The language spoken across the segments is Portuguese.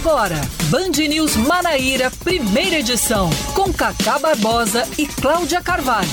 Agora, Band News Manaíra, primeira edição, com Cacá Barbosa e Cláudia Carvalho.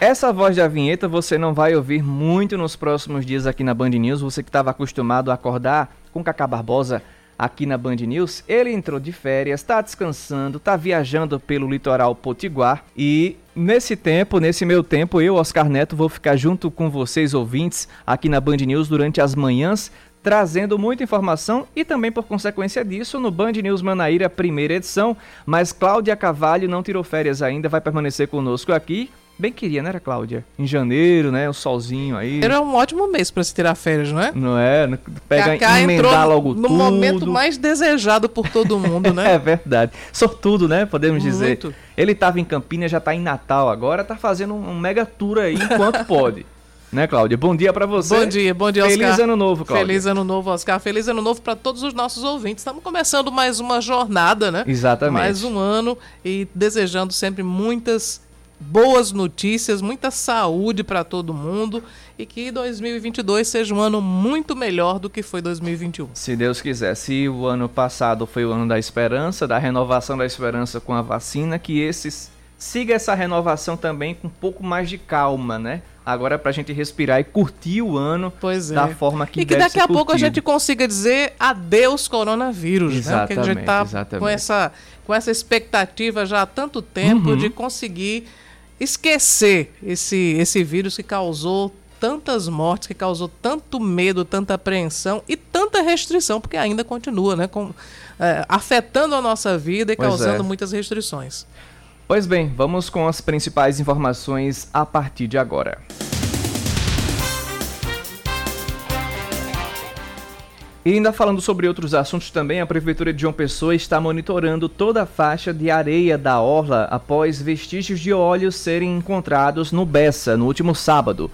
Essa voz da vinheta você não vai ouvir muito nos próximos dias aqui na Band News. Você que estava acostumado a acordar com Cacá Barbosa aqui na Band News, ele entrou de férias, está descansando, está viajando pelo litoral potiguar e nesse tempo, nesse meu tempo, eu, Oscar Neto, vou ficar junto com vocês ouvintes aqui na Band News durante as manhãs, trazendo muita informação e também por consequência disso no Band News Manaíra primeira edição, mas Cláudia Cavalho não tirou férias ainda, vai permanecer conosco aqui Bem queria, né, Cláudia? Em janeiro, né? O solzinho aí. Era um ótimo mês para se tirar férias, não é? Não é? Pega Cacá emendar logo no tudo. momento mais desejado por todo mundo, né? é verdade. Sortudo, né? Podemos dizer. Muito. Ele estava em Campinas, já está em Natal agora, tá fazendo um mega tour aí enquanto pode. Né, Cláudia? Bom dia para você. Bom dia, bom dia, Oscar. Feliz ano novo, Cláudia. Feliz ano novo, Oscar. Feliz ano novo para todos os nossos ouvintes. Estamos começando mais uma jornada, né? Exatamente. Mais um ano e desejando sempre muitas boas notícias, muita saúde para todo mundo e que 2022 seja um ano muito melhor do que foi 2021. Se Deus quiser. Se o ano passado foi o ano da esperança, da renovação da esperança com a vacina, que esses siga essa renovação também com um pouco mais de calma, né? Agora é pra gente respirar e curtir o ano é. da forma que E que daqui a pouco a gente consiga dizer adeus coronavírus, exatamente, né? Porque a gente tá exatamente. com essa, com essa expectativa já há tanto tempo uhum. de conseguir esquecer esse, esse vírus que causou tantas mortes, que causou tanto medo, tanta apreensão e tanta restrição, porque ainda continua, né? Com, é, afetando a nossa vida e pois causando é. muitas restrições. Pois bem, vamos com as principais informações a partir de agora. E ainda falando sobre outros assuntos também, a Prefeitura de João Pessoa está monitorando toda a faixa de areia da orla após vestígios de óleo serem encontrados no Bessa no último sábado.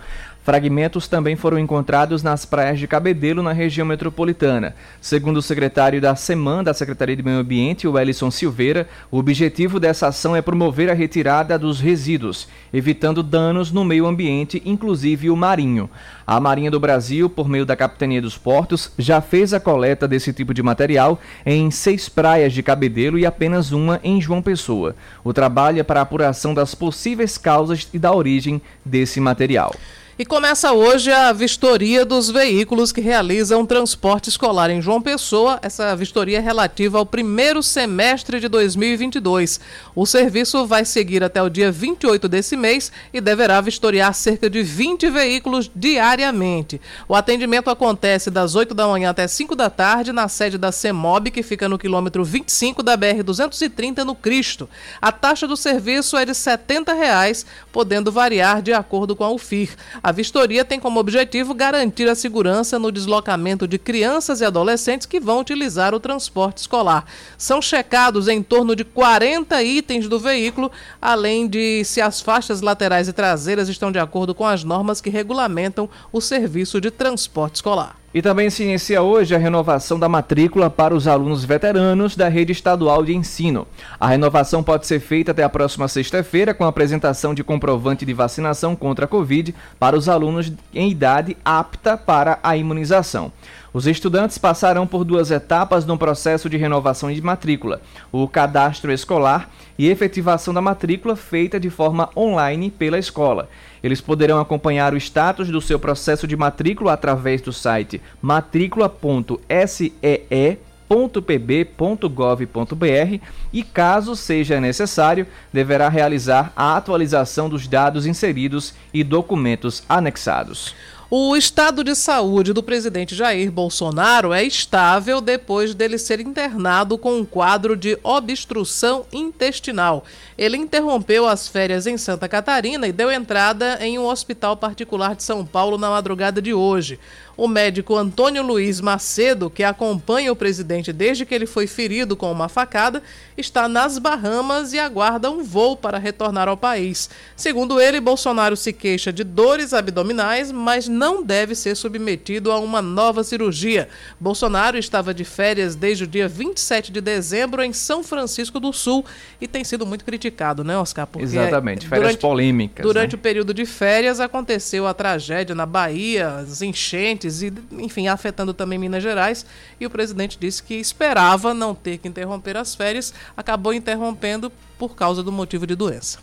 Fragmentos também foram encontrados nas praias de Cabedelo, na região metropolitana. Segundo o secretário da SEMAN, da Secretaria de Meio Ambiente, o Ellison Silveira, o objetivo dessa ação é promover a retirada dos resíduos, evitando danos no meio ambiente, inclusive o marinho. A Marinha do Brasil, por meio da Capitania dos Portos, já fez a coleta desse tipo de material em seis praias de Cabedelo e apenas uma em João Pessoa. O trabalho é para a apuração das possíveis causas e da origem desse material. E começa hoje a vistoria dos veículos que realizam transporte escolar em João Pessoa. Essa vistoria é relativa ao primeiro semestre de 2022. O serviço vai seguir até o dia 28 desse mês e deverá vistoriar cerca de 20 veículos diariamente. O atendimento acontece das 8 da manhã até 5 da tarde na sede da CEMOB, que fica no quilômetro 25 da BR-230, no Cristo. A taxa do serviço é de 70 reais, podendo variar de acordo com a UFIR. A vistoria tem como objetivo garantir a segurança no deslocamento de crianças e adolescentes que vão utilizar o transporte escolar. São checados em torno de 40 itens do veículo, além de se as faixas laterais e traseiras estão de acordo com as normas que regulamentam o serviço de transporte escolar. E também se inicia hoje a renovação da matrícula para os alunos veteranos da rede estadual de ensino. A renovação pode ser feita até a próxima sexta-feira com a apresentação de comprovante de vacinação contra a Covid para os alunos em idade apta para a imunização. Os estudantes passarão por duas etapas no processo de renovação de matrícula: o cadastro escolar e efetivação da matrícula feita de forma online pela escola. Eles poderão acompanhar o status do seu processo de matrícula através do site matrícula.see.pb.gov.br e, caso seja necessário, deverá realizar a atualização dos dados inseridos e documentos anexados. O estado de saúde do presidente Jair Bolsonaro é estável depois dele ser internado com um quadro de obstrução intestinal. Ele interrompeu as férias em Santa Catarina e deu entrada em um hospital particular de São Paulo na madrugada de hoje. O médico Antônio Luiz Macedo, que acompanha o presidente desde que ele foi ferido com uma facada, está nas Bahamas e aguarda um voo para retornar ao país. Segundo ele, Bolsonaro se queixa de dores abdominais, mas não deve ser submetido a uma nova cirurgia. Bolsonaro estava de férias desde o dia 27 de dezembro em São Francisco do Sul e tem sido muito criticado, né, Oscar? Porque Exatamente, férias durante, polêmicas. Durante né? o período de férias aconteceu a tragédia na Bahia, as enchentes e, enfim, afetando também Minas Gerais. E o presidente disse que esperava não ter que interromper as férias, acabou interrompendo por causa do motivo de doença.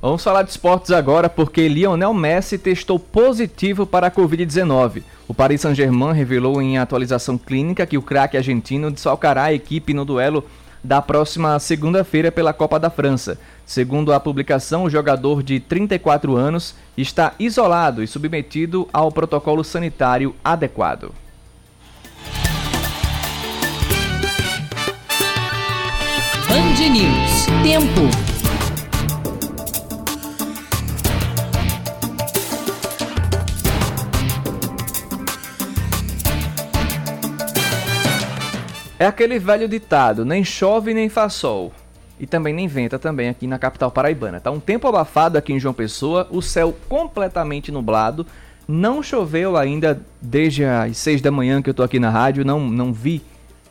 Vamos falar de esportes agora porque Lionel Messi testou positivo para a Covid-19. O Paris Saint-Germain revelou em atualização clínica que o craque argentino desfalcará a equipe no duelo da próxima segunda-feira pela Copa da França. Segundo a publicação, o jogador de 34 anos está isolado e submetido ao protocolo sanitário adequado. Band News. Tempo. É aquele velho ditado, nem chove nem faz sol. E também nem venta também aqui na capital paraibana. Tá um tempo abafado aqui em João Pessoa, o céu completamente nublado. Não choveu ainda desde as 6 da manhã que eu tô aqui na rádio, não, não vi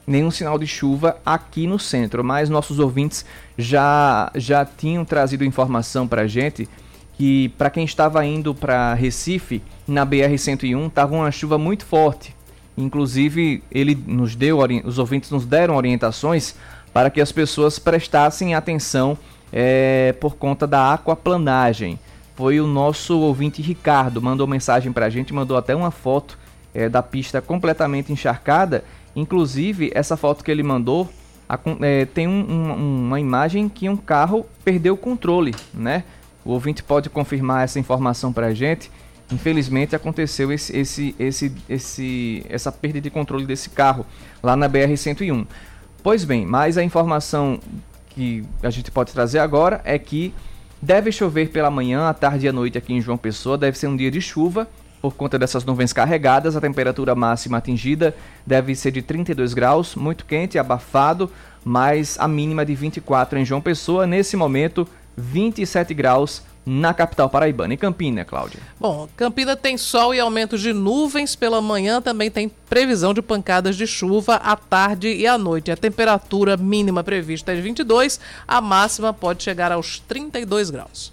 nenhum sinal de chuva aqui no centro, mas nossos ouvintes já já tinham trazido informação pra gente que para quem estava indo para Recife na BR 101 tava uma chuva muito forte Inclusive, ele nos deu, os ouvintes nos deram orientações para que as pessoas prestassem atenção é, por conta da aquaplanagem. Foi o nosso ouvinte Ricardo, mandou mensagem para a gente, mandou até uma foto é, da pista completamente encharcada. Inclusive, essa foto que ele mandou a, é, tem um, um, uma imagem que um carro perdeu o controle, né? O ouvinte pode confirmar essa informação para a gente. Infelizmente aconteceu esse, esse, esse, esse, essa perda de controle desse carro lá na BR-101. Pois bem, mas a informação que a gente pode trazer agora é que deve chover pela manhã, à tarde e à noite aqui em João Pessoa. Deve ser um dia de chuva por conta dessas nuvens carregadas. A temperatura máxima atingida deve ser de 32 graus, muito quente, abafado, mas a mínima de 24 em João Pessoa. Nesse momento, 27 graus na capital paraibana. E Campina, Cláudia? Bom, Campina tem sol e aumento de nuvens pela manhã, também tem previsão de pancadas de chuva à tarde e à noite. A temperatura mínima prevista é de 22, a máxima pode chegar aos 32 graus.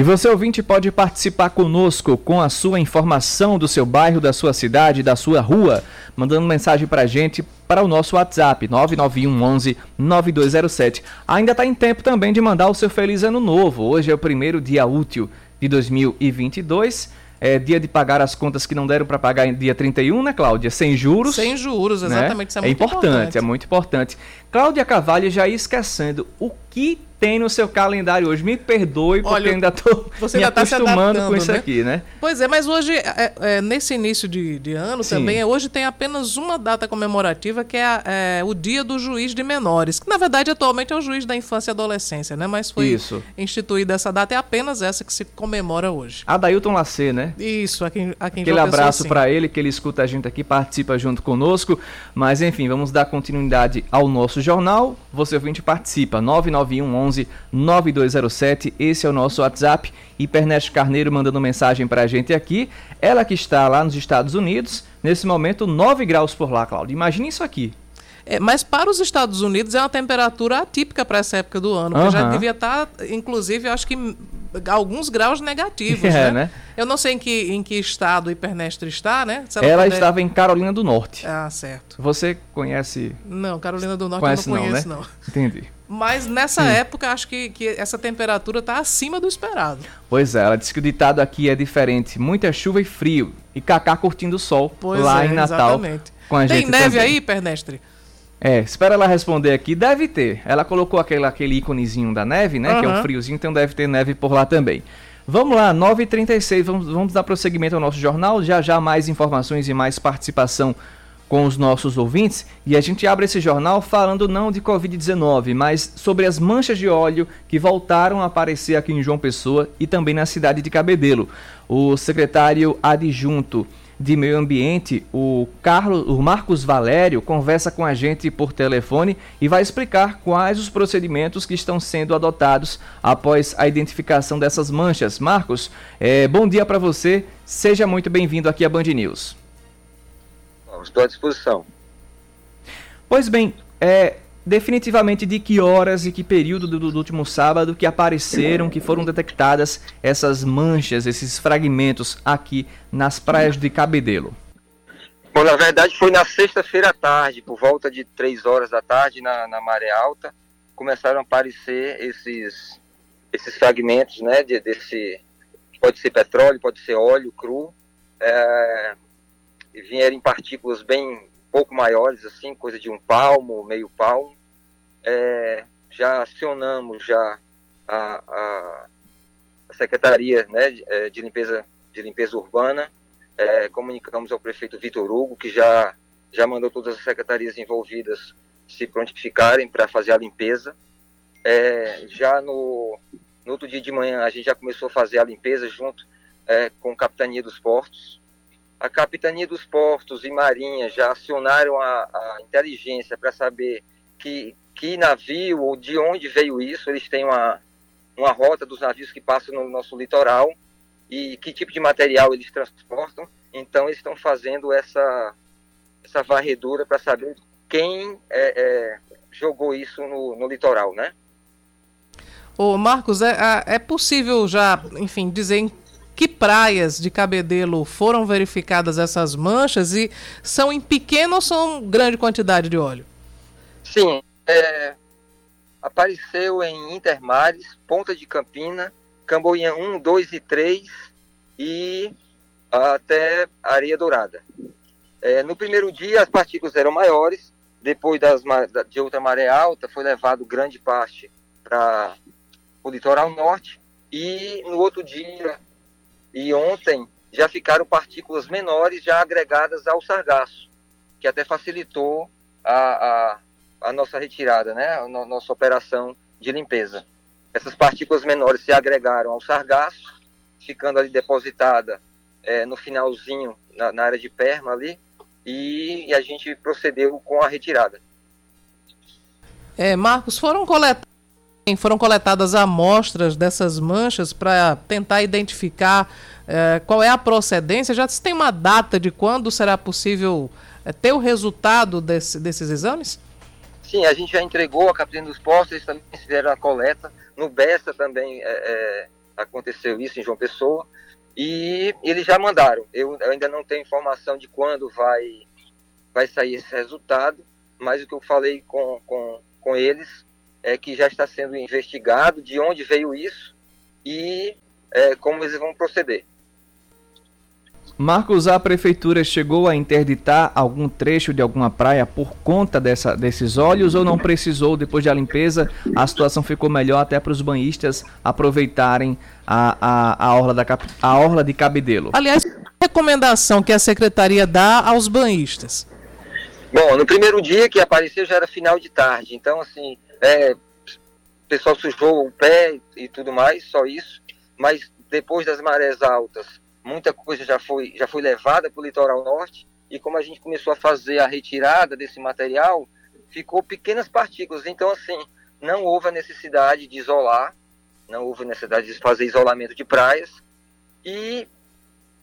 E você ouvinte pode participar conosco com a sua informação do seu bairro, da sua cidade, da sua rua, mandando mensagem para a gente para o nosso WhatsApp 991 11 9207. Ainda está em tempo também de mandar o seu feliz ano novo. Hoje é o primeiro dia útil de 2022 é dia de pagar as contas que não deram para pagar em dia 31, né, Cláudia? Sem juros. Sem juros, né? exatamente. Né? Isso é, é muito importante, importante, É muito importante. Cláudia Cavalho já ia esquecendo o que tem no seu calendário hoje. Me perdoe, porque Olha, eu ainda estou me ainda tá acostumando com isso né? aqui, né? Pois é, mas hoje, é, é, nesse início de, de ano Sim. também, hoje tem apenas uma data comemorativa, que é, a, é, o Dia do Juiz de Menores, que na verdade atualmente é o juiz da infância e adolescência, né? Mas foi isso. instituída essa data, é apenas essa que se comemora hoje. Adailton Lacê, né? Isso, a quem, a quem Aquele abraço para ele, que ele escuta a gente aqui, participa junto conosco. Mas enfim, vamos dar continuidade ao nosso jornal. Você ouvinte participa, 991 11 9207, esse é o nosso WhatsApp. Hipernete Carneiro mandando mensagem para a gente aqui. Ela que está lá nos Estados Unidos, nesse momento 9 graus por lá, Cláudio. Imagine isso aqui. É, mas para os Estados Unidos é uma temperatura atípica para essa época do ano. Uhum. Já devia estar, tá, inclusive, acho que alguns graus negativos, é, né? né? Eu não sei em que, em que estado o Hipernestre está, né? ela, ela puder... estava em Carolina do Norte. Ah, certo. Você conhece? Não, Carolina do Norte conhece eu não conheço, não. Né? não. Entendi. Mas nessa época, acho que, que essa temperatura está acima do esperado. Pois é, ela disse que o ditado aqui é diferente. Muita chuva e frio. E Cacá curtindo o sol pois lá é, em Natal. Exatamente. Com a Tem gente neve também. aí, Pernestre? É, espera ela responder aqui. Deve ter. Ela colocou aquele, aquele íconezinho da neve, né? Uhum. Que é um friozinho, então deve ter neve por lá também. Vamos lá, 9h36, vamos, vamos dar prosseguimento ao nosso jornal. Já já mais informações e mais participação com os nossos ouvintes e a gente abre esse jornal falando não de Covid-19, mas sobre as manchas de óleo que voltaram a aparecer aqui em João Pessoa e também na cidade de Cabedelo. O secretário adjunto de Meio Ambiente, o, Carlos, o Marcos Valério, conversa com a gente por telefone e vai explicar quais os procedimentos que estão sendo adotados após a identificação dessas manchas. Marcos, é, bom dia para você, seja muito bem-vindo aqui à Band News. Estou à disposição. Pois bem, é, definitivamente de que horas e que período do, do, último sábado que apareceram, que foram detectadas essas manchas, esses fragmentos aqui nas praias de Cabedelo? Bom, na verdade foi na sexta-feira à tarde, por volta de 3 horas da tarde, na, na maré alta, começaram a aparecer esses, esses fragmentos, né, de, desse, pode ser petróleo, pode ser óleo cru, é, vieram em partículas bem pouco maiores, assim, coisa de um palmo, meio palmo. É, já acionamos já a, a, Secretaria né, de, é, de, limpeza, de Limpeza Urbana, é, comunicamos ao prefeito Vitor Hugo, que já, já mandou todas as secretarias envolvidas se prontificarem para fazer a limpeza. É, já no, no outro dia de manhã, a gente já começou a fazer a limpeza junto é, com a Capitania dos Portos, a Capitania dos Portos e Marinha já acionaram a, a inteligência para saber que, que navio ou de onde veio isso. Eles têm uma, uma rota dos navios que passam no nosso litoral e que tipo de material eles transportam. Então, eles estão fazendo essa, essa varredura para saber quem é, é, jogou isso no, no litoral, né? Ô Marcos, é, é possível já, enfim, dizer em que praias de Cabedelo foram verificadas essas manchas e são em pequena ou são grande quantidade de óleo? Sim, é, apareceu em Intermares, Ponta de Campina, Camboinha 1, 2 e 3 e até Areia Dourada. É, no primeiro dia as partículas eram maiores, depois das, de outra maré alta foi levado grande parte para o litoral norte e no outro dia e ontem já ficaram partículas menores já agregadas ao sargaço, que até facilitou a, a, a nossa retirada, né? a nossa operação de limpeza. Essas partículas menores se agregaram ao sargaço, ficando ali depositada é, no finalzinho, na, na, área de perma ali, e, e a gente procedeu com a retirada. É, Marcos, foram coletados foram coletadas amostras dessas manchas para tentar identificar é, qual é a procedência? Já se tem uma data de quando será possível é, ter o resultado desse, desses exames? Sim, a gente já entregou a Capitania dos Postos, eles também fizeram a coleta. No Besta também é, aconteceu isso em João Pessoa. E eles já mandaram. Eu, eu ainda não tenho informação de quando vai, vai sair esse resultado, mas o que eu falei com, com, com eles é, que já está sendo investigado de onde veio isso e é, como eles vão proceder. Marcos, a prefeitura chegou a interditar algum trecho de alguma praia por conta dessa, desses óleos ou não precisou? Depois da limpeza, a situação ficou melhor até para os banhistas aproveitarem a, a, a, orla da, a orla de Cabedelo. Aliás, recomendação que a secretaria dá aos banhistas? Bom, no primeiro dia que apareceu já era final de tarde, então assim, é, o pessoal sujou o pé e tudo mais, só isso. Mas depois das marés altas, muita coisa já foi, já foi levada para o litoral norte. E como a gente começou a fazer a retirada desse material, ficou pequenas partículas. Então, assim, não houve a necessidade de isolar, não houve necessidade de fazer isolamento de praias. E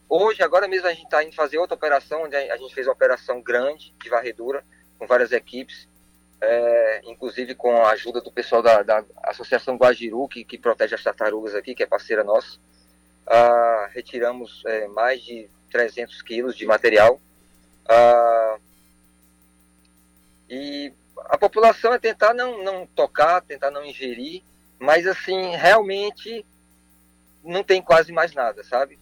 hoje, agora mesmo, a gente está indo fazer outra operação, onde a gente fez uma operação grande de varredura, com várias equipes é, inclusive com a ajuda do pessoal da, da Associação Guajiru, que, que, protege as tartarugas aqui, que é parceira nossa, ah, retiramos é, mais de 300 quilos de material. Ah, e a população é tentar não, não tocar, tentar não ingerir, mas assim, realmente não tem quase mais nada, sabe?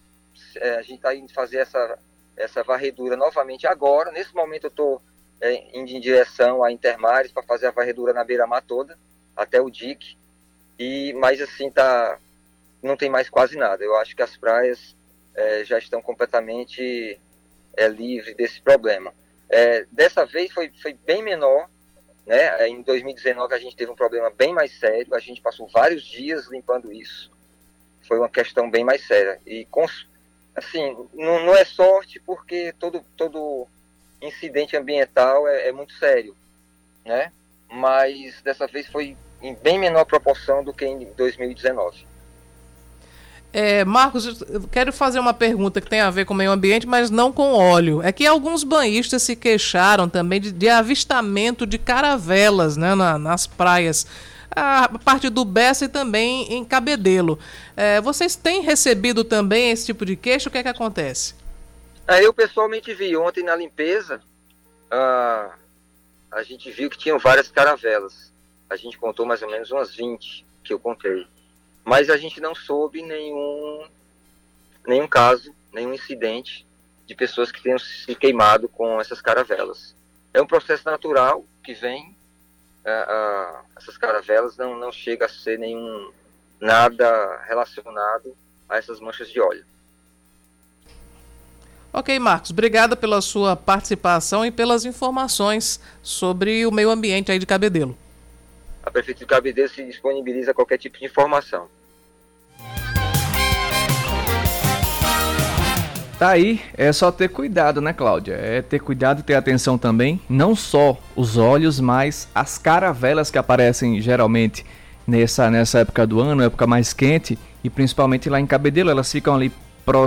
É, a gente está indo fazer essa, essa varredura novamente agora. Nesse momento eu estou é, indo em direção a Intermares para fazer a varredura na beira-mar toda, até o dique. E, mas assim, tá, não tem mais quase nada. Eu acho que as praias é, já estão completamente é, livres desse problema. É, dessa vez foi, foi bem menor, né? É, em 2019 a gente teve um problema bem mais sério, a gente passou vários dias limpando isso. Foi uma questão bem mais séria. E com, assim, não, não, é sorte porque todo, todo incidente ambiental é, é muito sério, né? Mas dessa vez foi em bem menor proporção do que em 2019. É, Marcos, eu quero fazer uma pergunta que tem a ver com o meio ambiente, mas não com óleo. É que alguns banhistas se queixaram também de, de avistamento de caravelas né, na, nas praias. A parte do Bessa e também em Cabedelo. É, vocês têm recebido também esse tipo de queixa? O que é que acontece? É, eu pessoalmente vi ontem na limpeza, uh, a gente viu que tinham várias caravelas. A gente contou mais ou menos umas 20 que eu contei mas a gente não soube nenhum, nenhum caso, nenhum incidente de pessoas que tenham se queimado com essas caravelas. É um processo natural que vem, uh, uh, essas caravelas não, não chega a ser nenhum nada relacionado a essas manchas de óleo. Ok, Marcos, obrigada pela sua participação e pelas informações sobre o meio ambiente aí de Cabedelo a Prefeitura de Cabedelo se disponibiliza a qualquer tipo de informação. Tá aí, é só ter cuidado, né, Cláudia? É ter cuidado e ter atenção também, não só os olhos, mas as caravelas que aparecem geralmente nessa, nessa época do ano, época mais quente, e principalmente lá em Cabedelo, elas ficam ali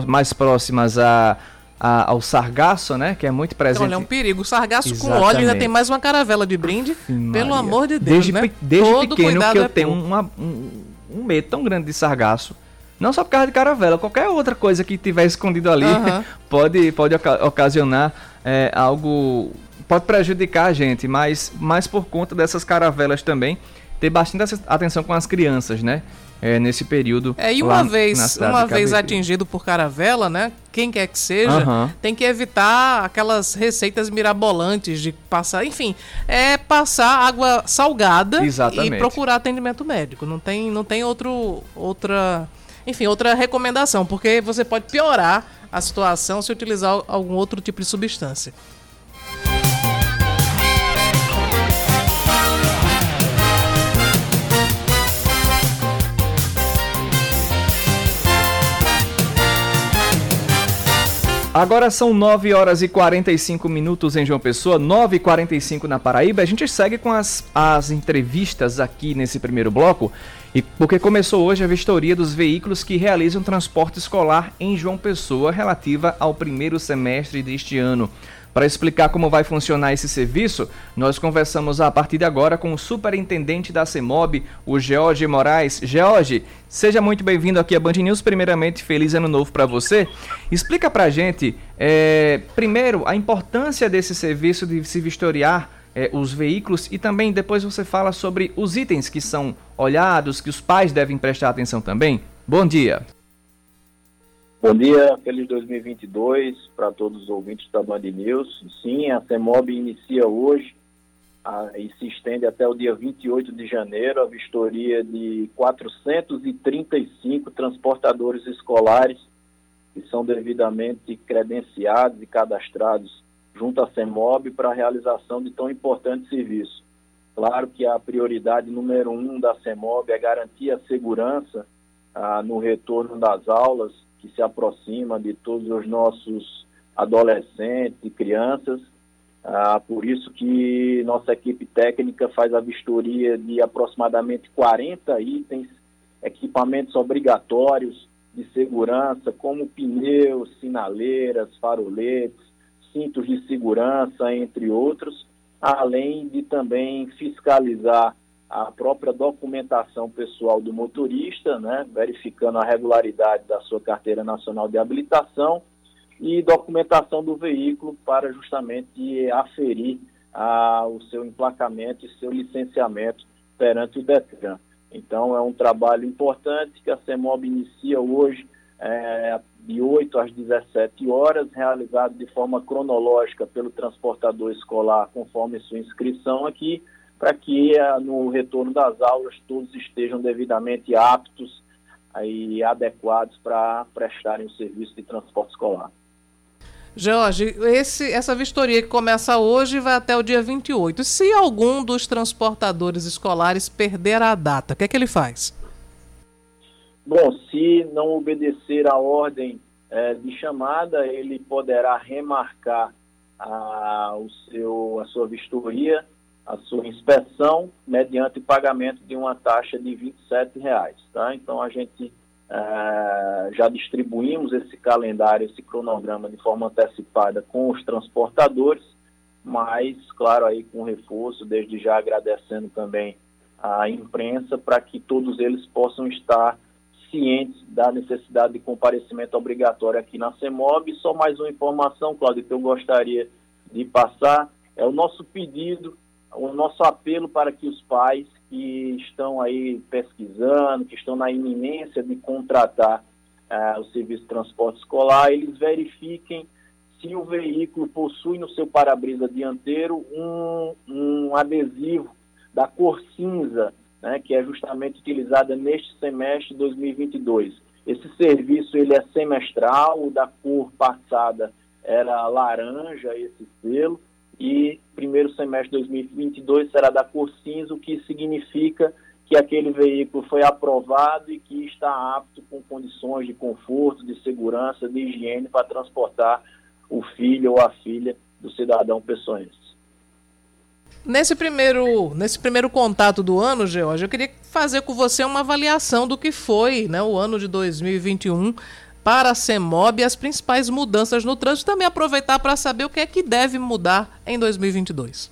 mais próximas a a, ao sargaço, né? Que é muito presente. Então, é um perigo. O sargaço Exatamente. com óleo ainda tem mais uma caravela de brinde. pelo amor de Deus, desde, né? Desde Todo pequeno que eu é tenho uma, um, um, medo tão grande de sargaço. Não só por causa de caravela, qualquer outra coisa que tiver escondido ali pode, pode ocasionar é, algo. Pode prejudicar a gente, mas, mas por conta dessas caravelas também, ter bastante atenção com as crianças, né? É, nesse período. É, e uma vez, uma vez atingido por caravela, né? Quem quer que seja, uhum. tem que evitar aquelas receitas mirabolantes de passar, enfim, é passar água salgada Exatamente. e procurar atendimento médico. Não tem, não tem outro, outra, enfim, outra recomendação, porque você pode piorar a situação se utilizar algum outro tipo de substância. Agora são 9 horas e 45 minutos em João Pessoa, 9 e 45 na Paraíba. A gente segue com as, as entrevistas aqui nesse primeiro bloco, e porque começou hoje a vistoria dos veículos que realizam transporte escolar em João Pessoa relativa ao primeiro semestre deste ano. Para explicar como vai funcionar esse serviço, nós conversamos a partir de agora com o superintendente da CEMOB, o George Moraes. George, seja muito bem-vindo aqui à Band News. Primeiramente, feliz ano novo para você. Explica para a gente, é, primeiro, a importância desse serviço de se vistoriar é, os veículos e também depois você fala sobre os itens que são olhados, que os pais devem prestar atenção também. Bom dia. Bom dia, feliz 2022 para todos os ouvintes da Band News. Sim, a CEMOB inicia hoje a, e se estende até o dia 28 de janeiro a vistoria de 435 transportadores escolares que são devidamente credenciados e cadastrados junto à CEMOB para a realização de tão importante serviço. Claro que a prioridade número um da CEMOB é garantir a segurança ah, no retorno das aulas que se aproxima de todos os nossos adolescentes e crianças. Ah, por isso que nossa equipe técnica faz a vistoria de aproximadamente 40 itens, equipamentos obrigatórios de segurança, como pneus, sinaleiras, faroletes, cintos de segurança, entre outros, além de também fiscalizar a própria documentação pessoal do motorista, né, verificando a regularidade da sua carteira nacional de habilitação e documentação do veículo para justamente aferir a, o seu emplacamento e seu licenciamento perante o DETRAN. Então é um trabalho importante que a CEMOB inicia hoje é, de 8 às 17 horas, realizado de forma cronológica pelo transportador escolar conforme sua inscrição aqui, para que eh, no retorno das aulas todos estejam devidamente aptos e adequados para prestarem o serviço de transporte escolar. Jorge, esse, essa vistoria que começa hoje vai até o dia 28. Se algum dos transportadores escolares perder a data, o que é que ele faz? Bom, se não obedecer a ordem é, de chamada, ele poderá remarcar a, o seu, a sua vistoria, a sua inspeção, mediante pagamento de uma taxa de 27 reais, tá? Então, a gente é, já distribuímos esse calendário, esse cronograma de forma antecipada com os transportadores, mas, claro, aí com reforço, desde já agradecendo também a imprensa para que todos eles possam estar cientes da necessidade de comparecimento obrigatório aqui na CEMOB. Só mais uma informação, Cláudio, que eu gostaria de passar, é o nosso pedido, o nosso apelo para que os pais que estão aí pesquisando, que estão na iminência de contratar uh, o serviço de transporte escolar, eles verifiquem se o veículo possui no seu para-brisa dianteiro um, um adesivo da cor cinza, né, que é justamente utilizada neste semestre de 2022. Esse serviço ele é semestral, o da cor passada era laranja, esse selo, e primeiro semestre de 2022 será da cor cinza, o que significa que aquele veículo foi aprovado e que está apto com condições de conforto, de segurança, de higiene para transportar o filho ou a filha do cidadão pessoense. Nesse primeiro, nesse primeiro contato do ano, George, eu queria fazer com você uma avaliação do que foi né, o ano de 2021 para a CEMOB e as principais mudanças no trânsito. Também aproveitar para saber o que é que deve mudar em 2022.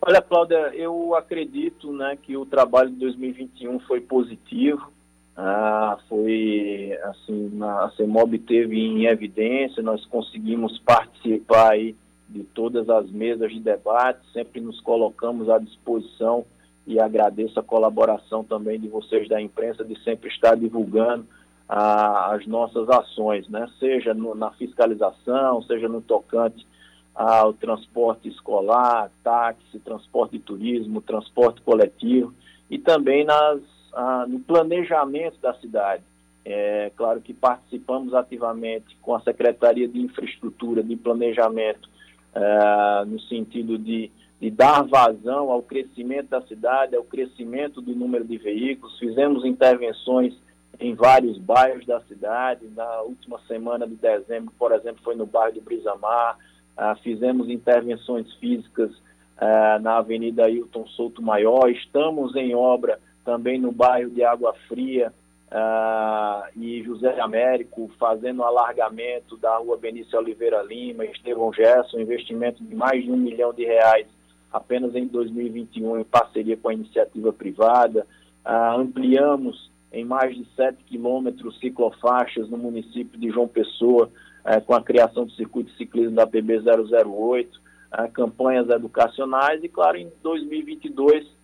Olha, Cláudia, eu acredito né, que o trabalho de 2021 foi positivo. Ah, foi assim, a CEMOB teve em evidência, nós conseguimos participar aí de todas as mesas de debate, sempre nos colocamos à disposição e agradeço a colaboração também de vocês da imprensa de sempre estar divulgando ah, as nossas ações, né? seja no, na fiscalização, seja no tocante ao transporte escolar, táxi, transporte de turismo, transporte coletivo e também nas, ah, no planejamento da cidade. É claro que participamos ativamente com a Secretaria de Infraestrutura, de Planejamento é, no sentido de, de dar vazão ao crescimento da cidade, ao crescimento do número de veículos. Fizemos intervenções em vários bairros da cidade. Na última semana de dezembro, por exemplo, foi no bairro de Brisamar. Uh, fizemos intervenções físicas uh, na Avenida Hilton Souto Maior. Estamos em obra também no bairro de Água Fria, uh, e José Américo fazendo alargamento da rua Benício Oliveira Lima, Estevão Gerson, investimento de mais de um milhão de reais apenas em 2021 em parceria com a iniciativa privada. Ampliamos em mais de 7 quilômetros ciclofaixas no município de João Pessoa, uh, com a criação do circuito de ciclismo da PB 008, uh, campanhas educacionais e, claro, em 2022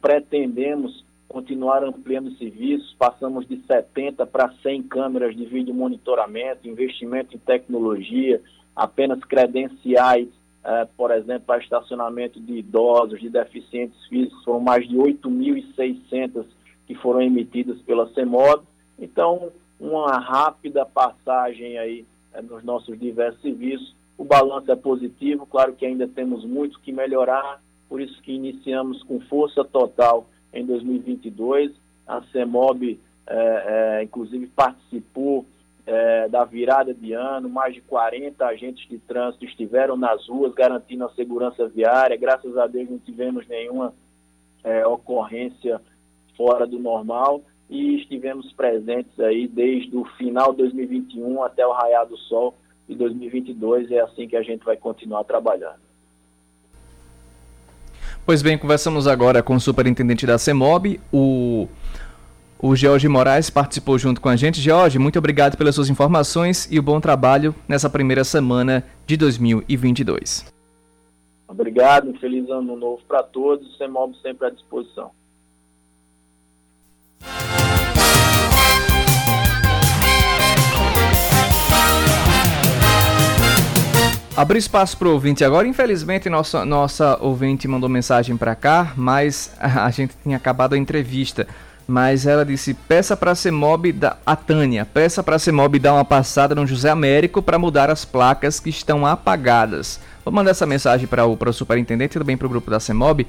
pretendemos continuar ampliando serviços, passamos de 70 para 100 câmeras de vídeo monitoramento, investimento em tecnologia, apenas credenciais, eh, por exemplo, para estacionamento de idosos, de deficientes físicos, foram mais de 8.600 que foram emitidas pela CEMOB. Então, uma rápida passagem aí eh, nos nossos diversos serviços. O balanço é positivo, claro que ainda temos muito que melhorar, por isso que iniciamos com força total em 2022. A CEMOB, é, é, inclusive, participou é, da virada de ano, mais de 40 agentes de trânsito estiveram nas ruas garantindo a segurança viária. Graças a Deus não tivemos nenhuma é, ocorrência fora do normal e estivemos presentes aí desde o final de 2021 até o raiar do sol de 2022. É assim que a gente vai continuar trabalhando. Pois bem, conversamos agora com o superintendente da CEMOB, o, o George Moraes participou junto com a gente. George, muito obrigado pelas suas informações e o bom trabalho nessa primeira semana de 2022. Obrigado, um feliz ano novo para todos, o CEMOB sempre à disposição. Abrir espaço para o ouvinte agora. Infelizmente, nossa, nossa ouvinte mandou mensagem para cá, mas a, gente tinha acabado a entrevista. Mas ela disse: peça para a CEMOB da a Tânia, peça para a CEMOB dar uma passada no José Américo para mudar as placas que estão apagadas. Vou mandar essa mensagem para o, para o superintendente e também para o grupo da CEMOB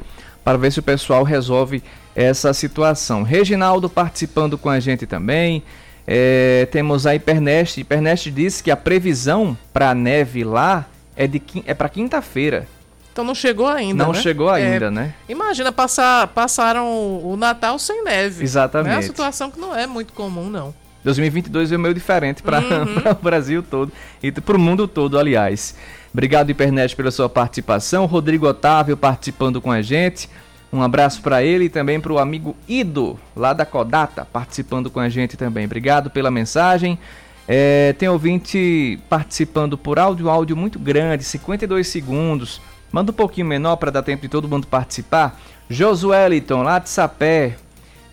para ver se o pessoal resolve essa situação. Reginaldo participando com a gente também. É, temos a Hipernest. Hipernest disse que a previsão para neve lá é, de, é para quinta-feira. Então não chegou ainda, Não né? chegou ainda, É, né? Imagina, passar, passaram o Natal sem neve. Exatamente. É uma situação que não é muito comum, não. 2022 veio meio diferente para Uhum. o Brasil todo e para o mundo todo, aliás. Obrigado, Hipernet, pela sua participação. Rodrigo Otávio participando com a gente. Um abraço para ele e também para o amigo Ido, lá da Codata, participando com a gente também. Obrigado pela mensagem. É, tem ouvinte participando por áudio, áudio muito grande, 52 segundos. Manda um pouquinho menor para dar tempo de todo mundo participar. Josueliton, lá de Sapé.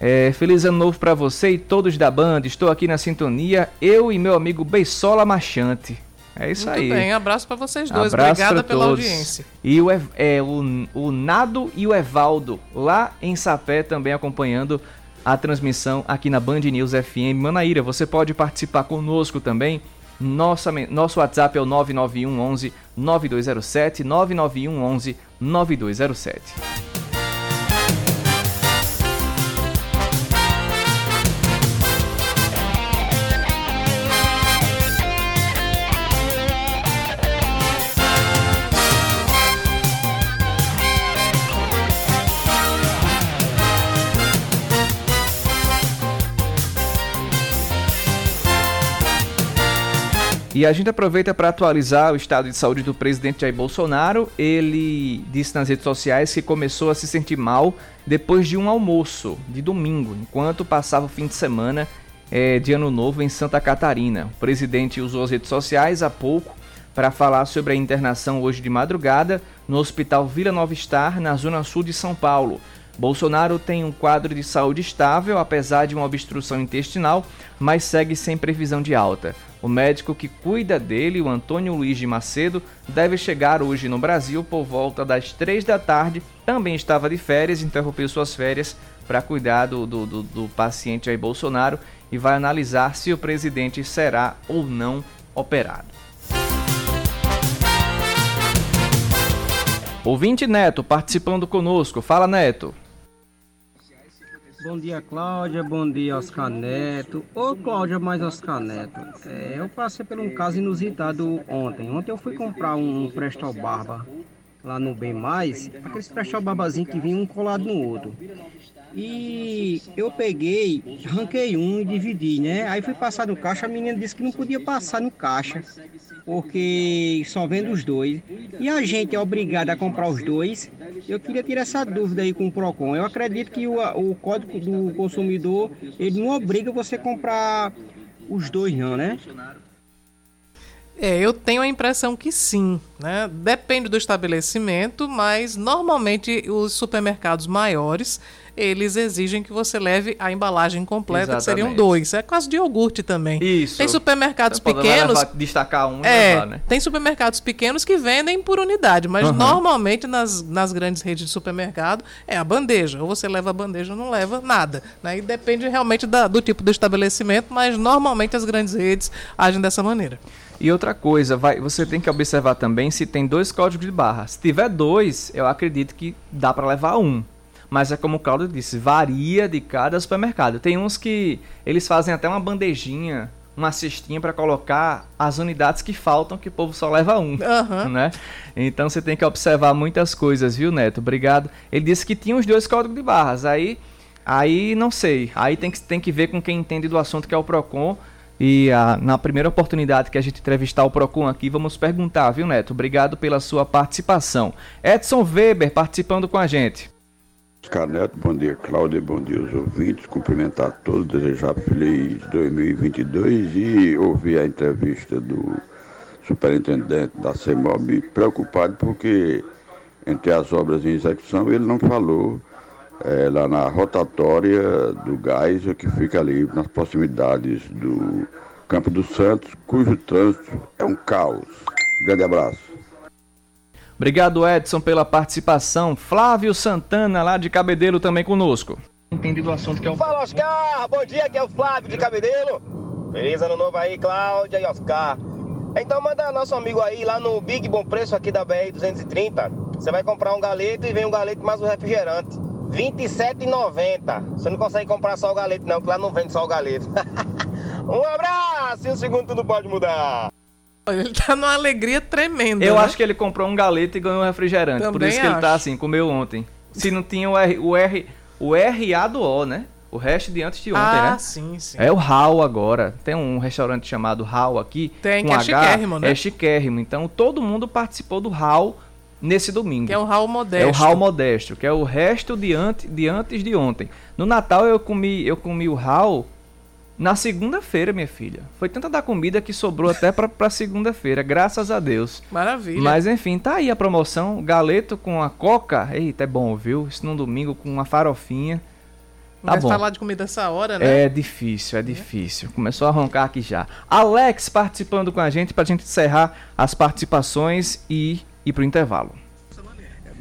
É, feliz ano novo para você e todos da banda. Estou aqui na sintonia, eu e meu amigo Beisola Machante. É isso Muito aí. bem, abraço para vocês dois. Abraço Obrigada pela todos. audiência. E o, é, o, o Nado e o Evaldo, lá em Sapé, também acompanhando a transmissão aqui na Band News FM. Manaíra, você pode participar conosco também. Nossa, nosso WhatsApp é o 991 11 9207, 991 11 9207. E a gente aproveita para atualizar o estado de saúde do presidente Jair Bolsonaro. Ele disse nas redes sociais que começou a se sentir mal depois de um almoço de domingo, enquanto passava o fim de semana eh, de Ano Novo em Santa Catarina. O presidente usou as redes sociais há pouco para falar sobre a internação hoje de madrugada no Hospital Vila Nova Star, na zona sul de São Paulo. Bolsonaro tem um quadro de saúde estável, apesar de uma obstrução intestinal, mas segue sem previsão de alta. O médico que cuida dele, o Antônio Luiz de Macedo, deve chegar hoje no Brasil por volta das 3 da tarde. Também estava de férias, interrompeu suas férias para cuidar do, do, do, do paciente Jair Bolsonaro e vai analisar se o presidente será ou não operado. Ouvinte Neto participando conosco. Fala, Neto. Bom dia, Cláudia. Bom dia, Oscar Neto. Ô, Cláudia, mais Oscar Neto. É, eu passei por um caso inusitado ontem. Ontem eu fui comprar um Presto Barba lá no Bem Mais. Aqueles Presto Barbazinho que vinha um colado no outro. E eu peguei, ranquei um e dividi, né? Aí fui passar no caixa, a menina disse que não podia passar no caixa, porque só vende os dois. E a gente é obrigado a comprar os dois. Eu queria tirar essa dúvida aí com o Procon. Eu acredito que o, o código do consumidor, ele não obriga você a comprar os dois não, né? É, eu tenho a impressão que sim, né? Depende do estabelecimento, mas normalmente os supermercados maiores, eles exigem que você leve a embalagem completa, que seriam Exatamente. dois. É quase de iogurte também. Isso. Tem supermercados Então, vai pequenos, levar- destacar um é, levar, né? tem supermercados pequenos que vendem por unidade, mas Aham. normalmente nas, nas grandes redes de supermercado é a bandeja. Ou você leva a bandeja ou não leva nada. Né? E depende realmente da- do tipo do estabelecimento, mas normalmente as grandes redes agem dessa maneira. E outra coisa, vai, você tem que observar também se tem dois códigos de barra. Se tiver dois, eu acredito que dá para levar um. Mas é como o Claudio disse, varia de cada supermercado. Tem uns que eles fazem até uma bandejinha, uma cestinha para colocar as unidades que faltam, que o povo só leva um. Aham. Né? Então você tem que observar muitas coisas, viu, Neto? Obrigado. Ele disse que tinha os dois códigos de barras. Aí, aí não sei. Aí tem que, tem que ver com quem entende do assunto, que é o Procon. E ah, na primeira oportunidade que a gente entrevistar o Procon aqui, vamos perguntar, viu, Neto? Obrigado pela sua participação. Edson Weber participando com a gente. Oscar Neto, bom dia Cláudia, bom dia aos ouvintes, cumprimentar todos, desejar feliz 2022 e ouvir a entrevista do superintendente da CEMOB preocupado porque entre as obras em execução ele não falou eh, lá na rotatória do gás que fica ali nas proximidades do Campo dos Santos, cujo trânsito é um caos. Grande abraço. Obrigado, Edson, pela participação. Flávio Santana, lá de Cabedelo, também conosco. Entende do assunto que é o Fala Oscar, bom dia, aqui é o Flávio de Cabedelo. Feliz ano novo aí, Cláudia e Oscar. Então manda nosso amigo aí lá no Big Bom Preço aqui da BR 230. Você vai comprar um galeto e vem um galeto mais um refrigerante. R$ 27,90. Você não consegue comprar só o galeto não, que lá não vende só o galeto. Um abraço e o segundo tu não pode mudar. Ele tá numa alegria tremenda. Eu né? acho que ele comprou um galeto e ganhou um refrigerante. Por Também isso que ele tá assim, comeu ontem. Se não tinha o R, o R, o RA do O, né? O resto de antes de ontem, ah, né? sim, sim. É o Hal agora. Tem um restaurante chamado Hal aqui. Tem, que é H, chiquérrimo, né? É chiquérrimo. Então todo mundo participou do Hal nesse domingo. Que é o É Modesto. o Hal Modesto, que é o resto de, ante, de antes de ontem. No Natal eu comi, eu comi o Hal na segunda-feira, minha filha. Foi tanta da comida que sobrou até pra, pra segunda-feira, graças a Deus. Maravilha. Mas enfim, tá aí a promoção. Galeto com a coca. Eita, é bom, viu? Isso num domingo com uma farofinha. Tá Mas bom. falar de comida essa hora, né? É difícil, é difícil. Começou a roncar aqui já. Alex participando com a gente pra gente encerrar as participações e ir pro intervalo.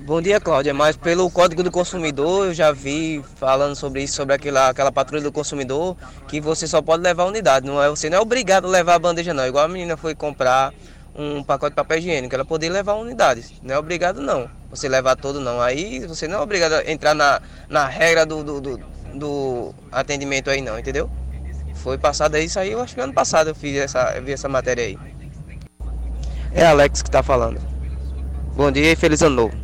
Bom dia, Cláudia. Mas pelo Código do Consumidor, eu já vi falando sobre isso, sobre aquela, aquela patrulha do consumidor, que você só pode levar unidade. Não é, você não é obrigado a levar a bandeja, não. Igual a menina foi comprar um pacote de papel higiênico, ela poderia levar unidades. Não é obrigado, não. Você levar todo, não. Aí você não é obrigado a entrar na, na regra do, do, do, do atendimento aí, não, entendeu? Foi passado aí, isso aí, eu acho que ano passado eu fiz essa, eu vi essa matéria aí. É Alex que tá falando. Bom dia e feliz ano novo.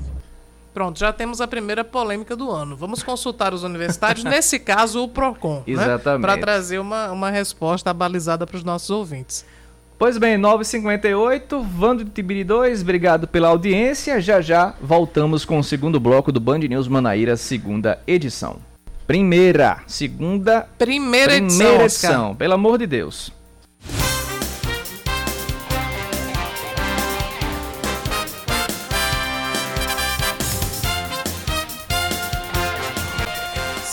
Pronto, já temos a primeira polêmica do ano. Vamos consultar os universitários, nesse caso o PROCON, Exatamente. para trazer uma, uma resposta abalizada para os nossos ouvintes. Pois bem, 9h58, Vando de Tibiri 2, obrigado pela audiência. Já já voltamos com o segundo bloco do Band News Manaíra, segunda edição. Primeira, segunda, Primeira, edição, primeira Oscar. edição, pelo amor de Deus.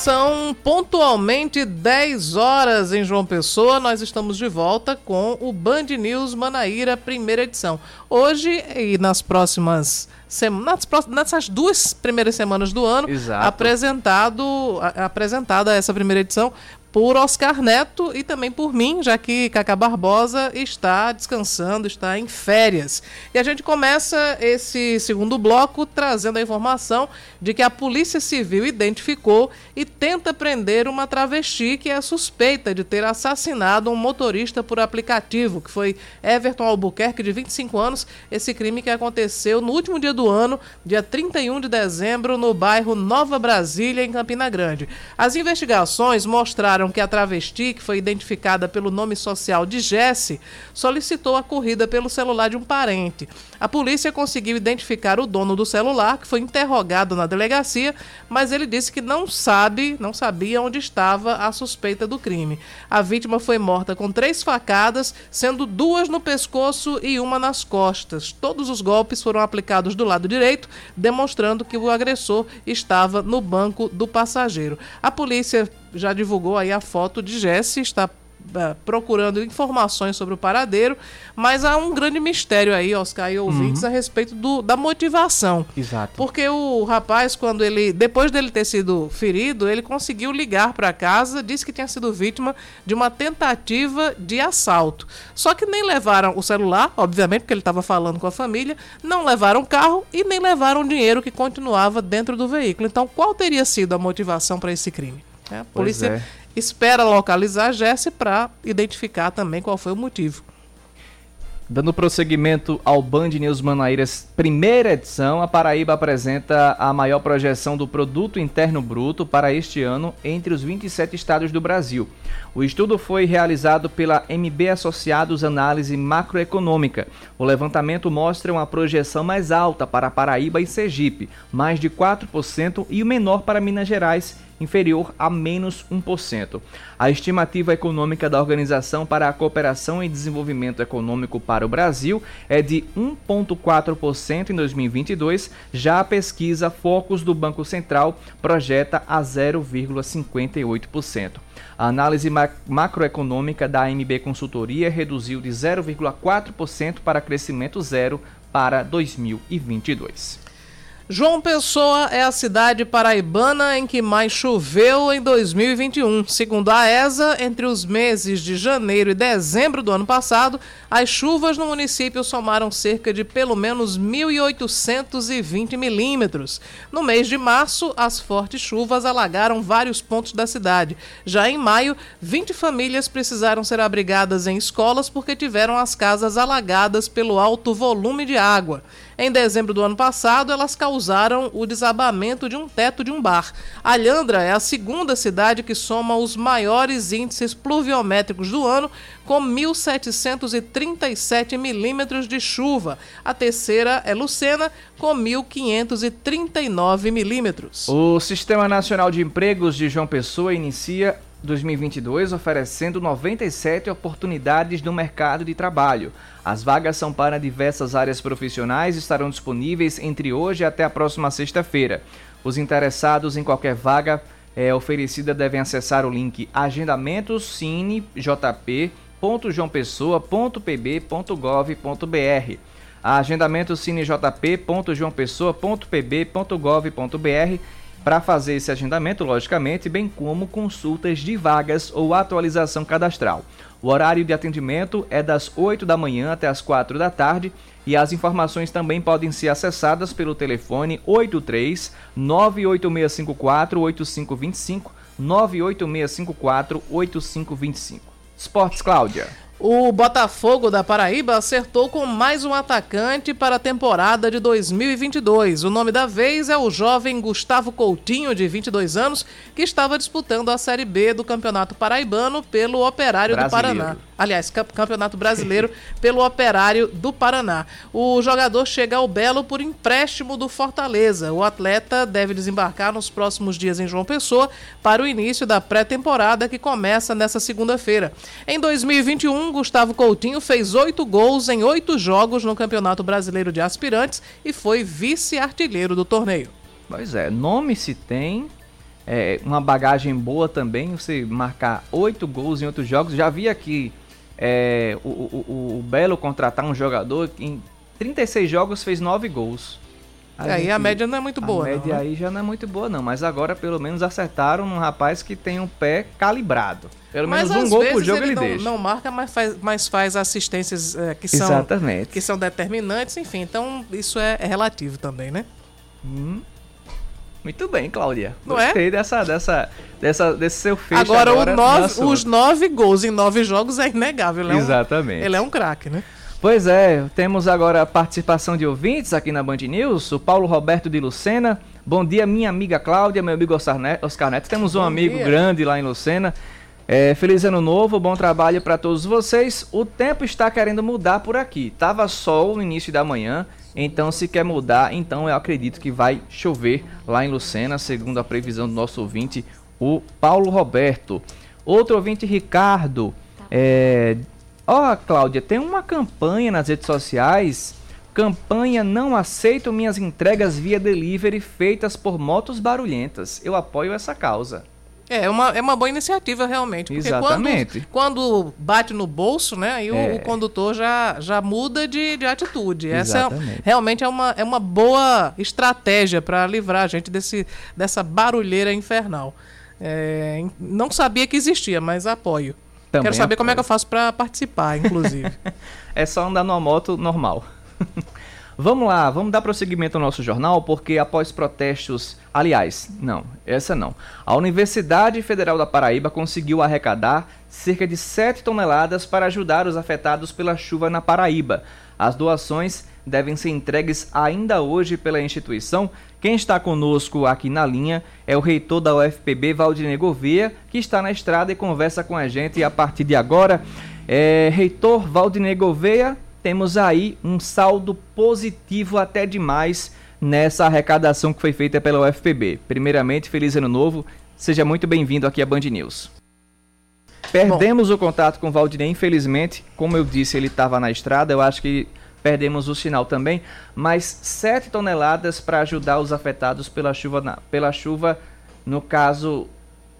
São pontualmente 10 horas em João Pessoa. Nós estamos de volta com o Band News Manaíra, primeira edição. Hoje e nas próximas semanas, nessas duas primeiras semanas do ano, Exato. apresentado, apresentada essa primeira edição por Oscar Neto e também por mim, já que Cacá Barbosa está descansando, está em férias. E a gente começa esse segundo bloco trazendo a informação de que a Polícia Civil identificou e tenta prender uma travesti que é suspeita de ter assassinado um motorista por aplicativo, que foi Everton Albuquerque, de 25 anos. Esse crime que aconteceu no último dia do ano, dia 31 de dezembro, no bairro Nova Brasília, em Campina Grande. As investigações mostraram que a travesti, que foi identificada pelo nome social de Jesse, solicitou a corrida pelo celular de um parente. A polícia conseguiu identificar o dono do celular, que foi interrogado na delegacia, mas ele disse que não sabe, não sabia onde estava a suspeita do crime. A vítima foi morta com três facadas, sendo duas no pescoço e uma nas costas. Todos os golpes foram aplicados do lado direito, demonstrando que o agressor estava no banco do passageiro. A polícia já divulgou aí a foto de Jesse, está eh, procurando informações sobre o paradeiro, mas há um grande mistério aí, Oscar e ouvintes, a respeito do, da motivação. Exato. Porque o rapaz, quando ele, depois dele ter sido ferido, ele conseguiu ligar para casa, disse que tinha sido vítima de uma tentativa de assalto. Só que nem levaram o celular, obviamente, porque ele estava falando com a família, não levaram o carro e nem levaram o dinheiro que continuava dentro do veículo. Então, qual teria sido a motivação para esse crime? É, a Pois polícia é. espera localizar a Jesse para identificar também qual foi o motivo. Dando prosseguimento ao Band News Manaíras, primeira edição, a Paraíba apresenta a maior projeção do Produto Interno Bruto para este ano entre os 27 estados do Brasil. O estudo foi realizado pela MB Associados Análise Macroeconômica. O levantamento mostra uma projeção mais alta para Paraíba e Sergipe, mais de 4%, e o menor para Minas Gerais, inferior a menos 1%. A estimativa econômica da Organização para a Cooperação e Desenvolvimento Econômico para o Brasil é de 1,4% em 2022, já a pesquisa Focus do Banco Central projeta a 0,58%. A análise ma- macroeconômica da AMB Consultoria reduziu de 0,4% para crescimento zero para 2022. João Pessoa é a cidade paraibana em que mais choveu em 2021. Segundo a ESA, entre os meses de janeiro e dezembro do ano passado, as chuvas no município somaram cerca de pelo menos 1.820 milímetros. No mês de março, as fortes chuvas alagaram vários pontos da cidade. Já em maio, 20 famílias precisaram ser abrigadas em escolas porque tiveram as casas alagadas pelo alto volume de água. Em dezembro do ano passado, elas causaram o desabamento de um teto de um bar. Alhandra é a segunda cidade que soma os maiores índices pluviométricos do ano, com 1.737 milímetros de chuva. A terceira é Lucena, com 1.539 milímetros. O Sistema Nacional de Empregos de João Pessoa inicia 2022 oferecendo 97 oportunidades no mercado de trabalho. As vagas são para diversas áreas profissionais e estarão disponíveis entre hoje até a próxima sexta-feira. Os interessados em qualquer vaga é, oferecida devem acessar o link agendamentocinejp.joaopessoa.pb.gov.br agendamentocinejp.joaopessoa.pb.gov.br para fazer esse agendamento, logicamente, bem como consultas de vagas ou atualização cadastral. O horário de atendimento é das 8 da manhã até as 4 da tarde e as informações também podem ser acessadas pelo telefone 83 98654 8525 98654 8525. Esportes Cláudia. O Botafogo da Paraíba acertou com mais um atacante para a temporada de 2022. O nome da vez é o jovem Gustavo Coutinho, de 22 anos, que estava disputando a Série B do Campeonato Paraibano pelo Operário Brasileiro. do Paraná. Aliás, Campeonato Brasileiro pelo Operário do Paraná. O jogador chega ao Belo por empréstimo do Fortaleza. O atleta deve desembarcar nos próximos dias em João Pessoa para o início da pré-temporada que começa nesta segunda-feira. Em 2021, Gustavo Coutinho fez oito gols em oito jogos no Campeonato Brasileiro de Aspirantes e foi vice-artilheiro do torneio. Pois é, nome se tem, é, uma bagagem boa também, você marcar oito gols em outros jogos. Já vi aqui é, o, o, o, Belo contratar um jogador que em 36 jogos fez nove gols. A gente, a média não é muito boa. A média não, né? aí já não é muito boa, não. Mas agora, pelo menos, acertaram um rapaz que tem um pé calibrado. Pelo mas menos um gol por jogo ele, ele não, deixa. não marca, mas faz, mas faz assistências é, que, são, Exatamente. que são determinantes, enfim. Então, isso é, é relativo também, né? Hum. Muito bem, Cláudia. Não Gostei é? dessa, dessa, dessa, desse seu fecho agora. Agora, nove, os nove gols em nove jogos é inegável. Ele Exatamente. É um, ele é um craque, né? Pois é, temos agora a participação de ouvintes aqui na Band News. O Paulo Roberto de Lucena. Bom dia, minha amiga Cláudia, meu amigo Oscar Neto. Oscar Neto. Temos um Bom amigo dia. grande lá em Lucena. É, feliz ano novo, bom trabalho para todos vocês. O tempo está querendo mudar por aqui. Tava sol no início da manhã, então se quer mudar, então eu acredito que vai chover lá em Lucena, segundo a previsão do nosso ouvinte, o Paulo Roberto. Outro ouvinte, Ricardo, é, Ó, oh, Cláudia, tem uma campanha nas redes sociais. Campanha Não Aceito Minhas Entregas Via Delivery feitas por motos barulhentas. Eu apoio essa causa. É, é uma, é uma boa iniciativa, realmente. Porque Exatamente. Quando, quando bate no bolso, né, aí é. o, o, condutor já, já muda de, de atitude. Essa é, realmente é uma, é uma boa estratégia para livrar a gente desse, dessa barulheira infernal. É, não sabia que existia, mas apoio. Também Quero saber apoio. como é que eu faço para participar, inclusive. é só andar numa moto normal. vamos lá, vamos dar prosseguimento ao nosso jornal, porque após protestos. Aliás, não, essa não. A Universidade Federal da Paraíba conseguiu arrecadar cerca de 7 toneladas para ajudar os afetados pela chuva na Paraíba. As doações devem ser entregues ainda hoje pela instituição. Quem está conosco aqui na linha é o reitor da UFPB, Valdinei Gouveia, que está na estrada e conversa com a gente a partir de agora. É, reitor Valdinei Gouveia, temos aí um saldo positivo até demais nessa arrecadação que foi feita pela UFPB. Primeiramente, feliz ano novo. Seja muito bem-vindo aqui à Band News. Perdemos Bom. o contato com o Valdinei, infelizmente. Como eu disse, ele estava na estrada. Eu acho que perdemos o sinal também, mas 7 toneladas para ajudar os afetados pela chuva, na, pela chuva no caso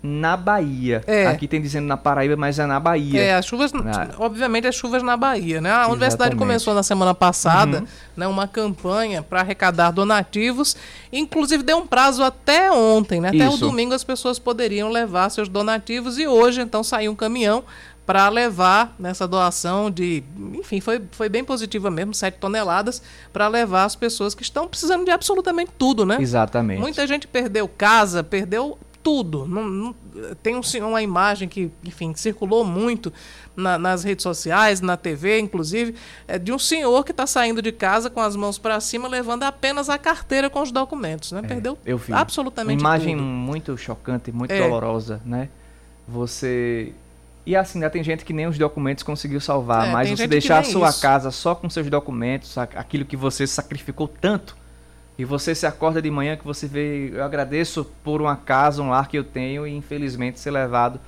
na Bahia. É. Aqui tem dizendo na Paraíba, mas é na Bahia. É, as chuvas, obviamente, as chuvas na Bahia, né? A universidade Exatamente. começou na semana passada, Uhum. né, uma campanha para arrecadar donativos, inclusive deu um prazo até ontem, né? Até o Isso. domingo as pessoas poderiam levar seus donativos e hoje então saiu um caminhão para levar nessa doação de, enfim, foi, foi bem positiva mesmo, 7 toneladas, para levar as pessoas que estão precisando de absolutamente tudo, né? Exatamente. Muita gente perdeu casa, perdeu tudo. Não- não- tem um, uma imagem que, enfim, circulou muito na- nas redes sociais, na TV, inclusive, é de um senhor que está saindo de casa com as mãos para cima, levando apenas a carteira com os documentos, né? Perdeu Eu vi. absolutamente Uma imagem tudo. muito chocante, muito É. dolorosa, né? Você. E assim, ainda tem gente que nem os documentos conseguiu salvar, É, mas você deixar a sua isso. casa só com seus documentos, aquilo que você sacrificou tanto, e você se acorda de manhã que você vê, eu agradeço por uma casa, um lar que eu tenho, e infelizmente ser levado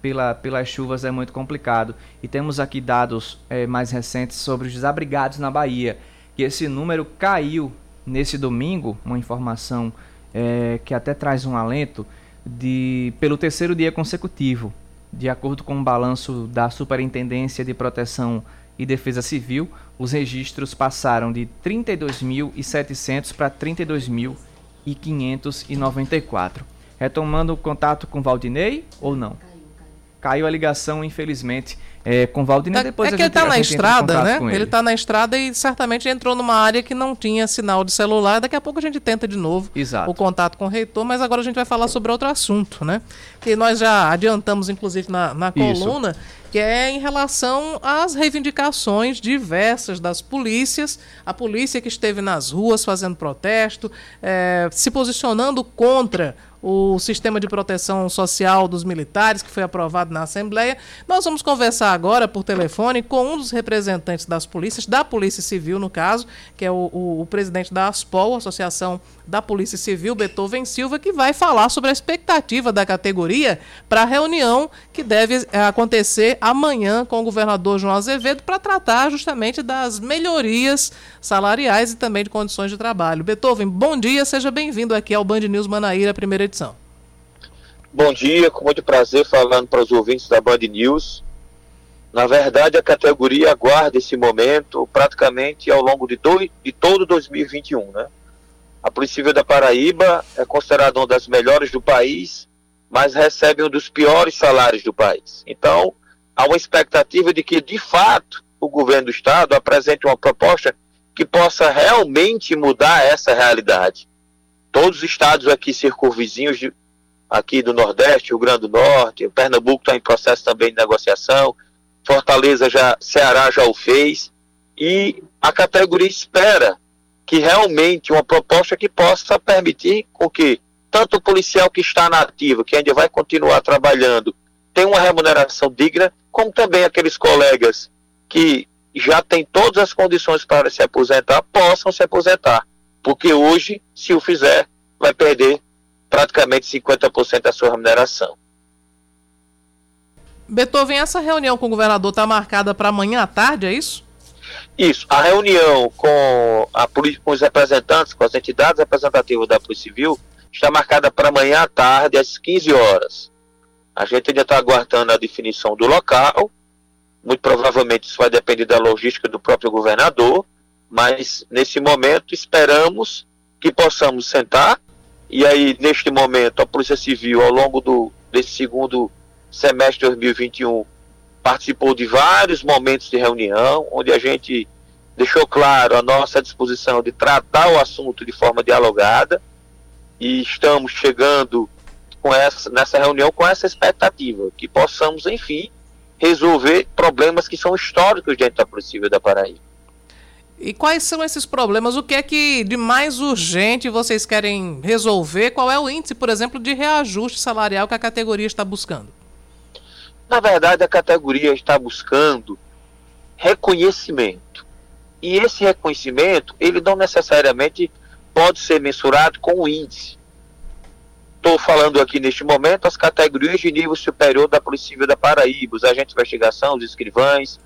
pela, pelas chuvas é muito complicado. E temos aqui dados eh, mais recentes sobre os desabrigados na Bahia, que esse número caiu nesse domingo, uma informação eh, que até traz um alento, de pelo terceiro dia consecutivo. De acordo com o balanço da Superintendência de Proteção e Defesa Civil, os registros passaram de 32.700 para 32.594. Retomando o contato com Valdinei ou não? Caiu a ligação, infelizmente, é, com Valdinei. Depois é que ele tá a na estrada, né? Ele. tá na estrada e certamente entrou numa área que não tinha sinal de celular. Daqui a pouco a gente tenta de novo Exato. o contato com o reitor, mas agora a gente vai falar sobre outro assunto, né? Que nós já adiantamos, inclusive, na, na Isso. coluna, que é em relação às reivindicações diversas das polícias, a polícia que esteve nas ruas fazendo protesto, eh, se posicionando contra o sistema de proteção social dos militares, que foi aprovado na Assembleia. Nós vamos conversar agora por telefone com um dos representantes das polícias, da Polícia Civil, no caso, que é o, o- o presidente da ASPOL, Associação da Polícia Civil, Beethoven Silva, que vai falar sobre a expectativa da categoria para a reunião que deve eh, acontecer amanhã com o governador João Azevedo para tratar justamente das melhorias salariais e também de condições de trabalho. Beethoven, bom dia, seja bem-vindo aqui ao Band News Manaíra, primeira edição. Bom dia, com muito prazer falando para os ouvintes da Band News. Na verdade, a categoria aguarda esse momento praticamente ao longo de, dois, de todo 2021. Né? A Polícia Civil da Paraíba é considerada uma das melhores do país, mas recebe um dos piores salários do país. Então, há uma expectativa de que, de fato, o governo do Estado apresente uma proposta que possa realmente mudar essa realidade. Todos os estados aqui circunvizinhos de, aqui do Nordeste, Rio Grande do Norte, Pernambuco está em processo também de negociação, Fortaleza já, Ceará já o fez, e a categoria espera que realmente uma proposta que possa permitir com que tanto o policial que está na ativa, que ainda vai continuar trabalhando, tenha uma remuneração digna, como também aqueles colegas que já têm todas as condições para se aposentar, possam se aposentar. Porque hoje, se o fizer, vai perder praticamente 50% da sua remuneração. Beethoven, essa reunião com o governador está marcada para amanhã à tarde, é isso? Isso, a reunião com, a, com os representantes, com as entidades representativas da Polícia Civil, está marcada para amanhã à tarde, às 15 horas. A gente ainda está aguardando a definição do local, muito provavelmente isso vai depender da logística do próprio governador, mas nesse momento esperamos que possamos sentar, e aí neste momento a Polícia Civil, ao longo do, desse segundo semestre de 2021, participou de vários momentos de reunião, onde a gente deixou claro a nossa disposição de tratar o assunto de forma dialogada e estamos chegando com essa, nessa reunião com essa expectativa, que possamos, enfim, resolver problemas que são históricos dentro da Polícia Civil da Paraíba. E quais são esses problemas? O que é que de mais urgente vocês querem resolver? Qual é o índice, por exemplo, de reajuste salarial que a categoria está buscando? Na verdade, a categoria está buscando reconhecimento. E esse reconhecimento, ele não necessariamente pode ser mensurado com o índice. Estou falando aqui neste momento as categorias de nível superior da Polícia Civil da Paraíba, os agentes de investigação, os escrivães,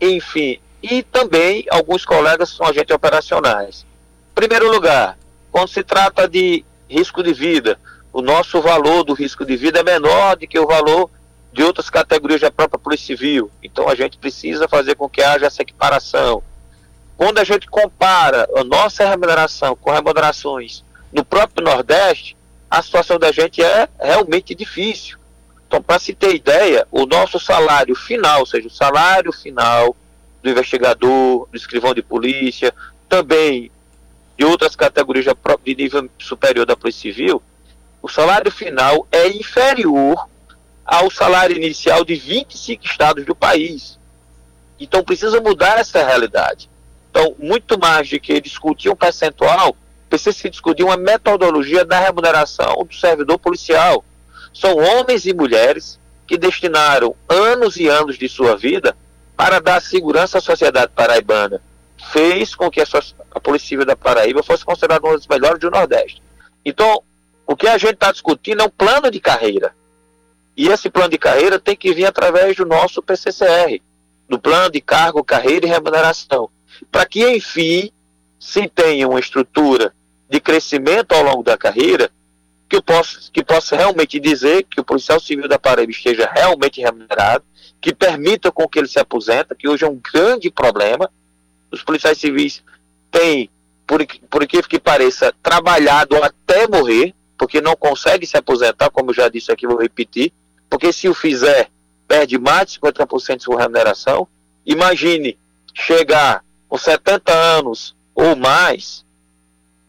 enfim, e também alguns colegas são agentes operacionais. Primeiro lugar, quando se trata de risco de vida, o nosso valor do risco de vida é menor do que o valor de outras categorias da própria Polícia Civil. Então a gente precisa fazer com que haja essa equiparação. Quando a gente compara a nossa remuneração com remunerações no próprio Nordeste, a situação da gente é realmente difícil. Então, para se ter ideia, o nosso salário final, ou seja, o salário final do investigador, do escrivão de polícia, também de outras categorias de nível superior da Polícia Civil, o salário final é inferior ao salário inicial de 25 estados do país. Então precisa mudar essa realidade. Então, muito mais do que discutir um percentual, precisa se discutir uma metodologia da remuneração do servidor policial. São homens e mulheres que destinaram anos e anos de sua vida para dar segurança à sociedade paraibana. Fez com que a, a Polícia Civil da Paraíba fosse considerada uma das melhores do Nordeste. Então, o que a gente está discutindo é um plano de carreira. E esse plano de carreira tem que vir através do nosso PCCR, do plano de cargo, carreira e remuneração, para que, enfim, se tenha uma estrutura de crescimento ao longo da carreira que, possa, que possa realmente dizer que o policial civil da Paraíba esteja realmente remunerado, que permita com que ele se aposenta, que hoje é um grande problema. Os policiais civis têm, por, por incrível que pareça, trabalhado até morrer, porque não consegue se aposentar, como eu já disse aqui, vou repetir, porque se o fizer, perde mais de 50% de sua remuneração. Imagine chegar com 70 anos ou mais,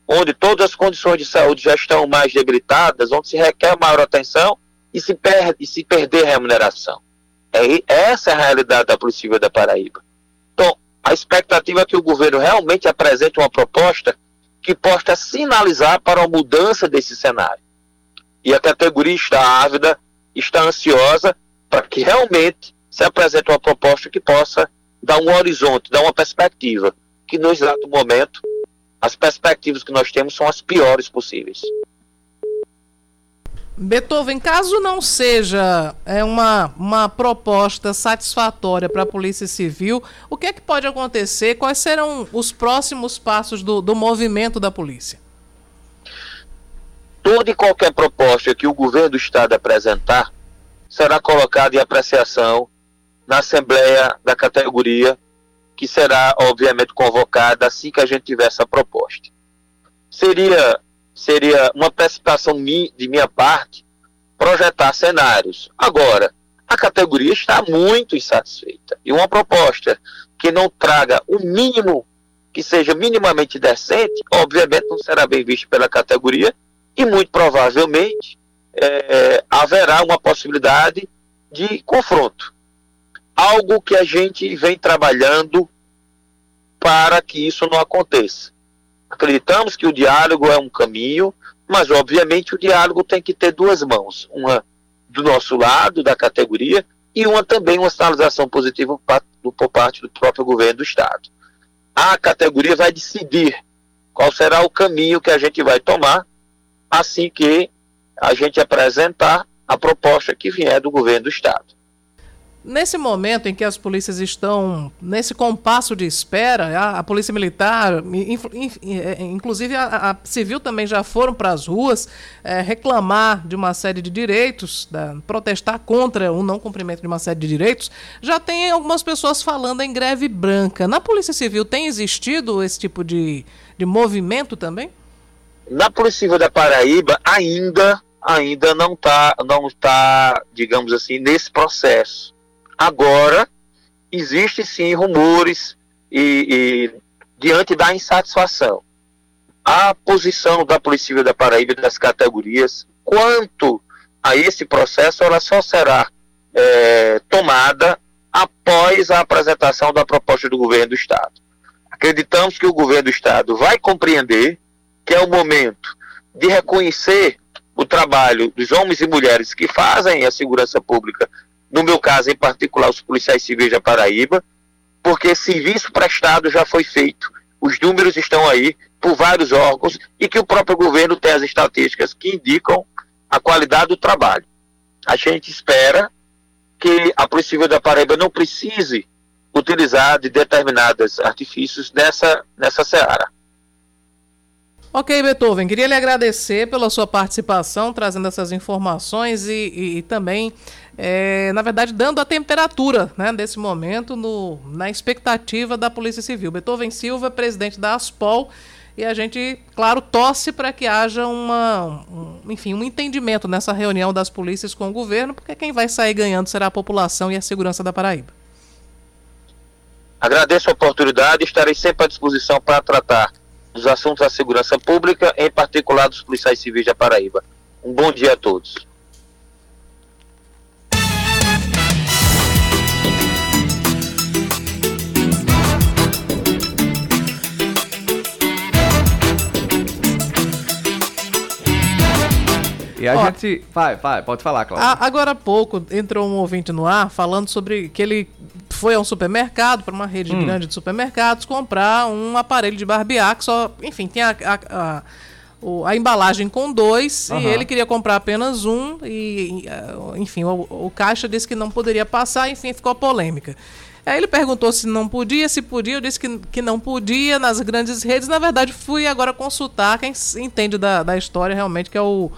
onde todas as condições de saúde já estão mais debilitadas, onde se requer maior atenção e se, perde, e se perder remuneração. É, essa é a realidade da Polícia Civil da Paraíba. Então, a expectativa é que o governo realmente apresente uma proposta que possa sinalizar para a mudança desse cenário. E a categoria está ávida está ansiosa para que realmente se apresente uma proposta que possa dar um horizonte, dar uma perspectiva, que no exato momento as perspectivas que nós temos são as piores possíveis. Beethoven, caso não seja é, uma, uma proposta satisfatória para a Polícia Civil, o que é que pode acontecer? Quais serão os próximos passos do, do movimento da polícia? toda e qualquer proposta que o governo do Estado apresentar será colocada em apreciação na Assembleia da categoria, que será, obviamente, convocada assim que a gente tiver essa proposta. Seria, seria uma precipitação de minha parte projetar cenários. Agora, a categoria está muito insatisfeita. E uma proposta que não traga o mínimo, que seja minimamente decente, obviamente não será bem vista pela categoria e muito provavelmente é, haverá uma possibilidade de confronto. Algo que a gente vem trabalhando para que isso não aconteça. Acreditamos que o diálogo é um caminho, mas obviamente o diálogo tem que ter duas mãos, uma do nosso lado, da categoria, e uma também uma sinalização positiva por parte do próprio governo do Estado. A categoria vai decidir qual será o caminho que a gente vai tomar assim que a gente apresentar a proposta que vier do governo do Estado. Nesse momento em que as polícias estão nesse compasso de espera, a, a Polícia Militar, é, inclusive a, a, Civil também já foram para as ruas é, reclamar de uma série de direitos, da, protestar contra o não cumprimento de uma série de direitos, já tem algumas pessoas falando em greve branca. Na Polícia Civil tem existido esse tipo de, de movimento também? Na Polícia Civil da Paraíba ainda ainda não está não tá, digamos assim, nesse processo. Agora existe sim rumores e, e diante da insatisfação. A posição da Polícia Civil da Paraíba das categorias quanto a esse processo ela só será é, tomada após a apresentação da proposta do governo do Estado. Acreditamos que o governo do Estado vai compreender que é o momento de reconhecer o trabalho dos homens e mulheres que fazem a segurança pública, no meu caso em particular os policiais civis da Paraíba, porque serviço prestado já foi feito, os números estão aí por vários órgãos e que o próprio governo tem as estatísticas que indicam a qualidade do trabalho. A gente espera que a Polícia Civil da Paraíba não precise utilizar de determinados artifícios nessa, nessa seara. Ok, Beethoven, queria lhe agradecer pela sua participação, trazendo essas informações e, e, e também, é, na verdade, dando a temperatura né, desse momento no, na expectativa da Polícia Civil. Beethoven Silva, presidente da ASPOL, e a gente, claro, torce para que haja uma, um, enfim, um entendimento nessa reunião das polícias com o governo, porque quem vai sair ganhando será a população e a segurança da Paraíba. Agradeço a oportunidade estarei sempre à disposição para tratar dos assuntos da segurança pública, em particular dos policiais civis da Paraíba. Um bom dia a todos. E a Ó, gente. Vai, vai, pode falar, Cláudio. Agora há pouco entrou um ouvinte no ar falando sobre que ele foi a um supermercado, para uma rede hum. grande de supermercados, comprar um aparelho de barbear que só. Enfim, tem a, a, a a embalagem com dois uhum. e ele queria comprar apenas um e, enfim, o, o, caixa disse que não poderia passar, enfim, ficou a polêmica. Aí ele perguntou se não podia, se podia, eu disse que, que não podia nas grandes redes. Na verdade, fui agora consultar quem entende da, da história realmente, que é o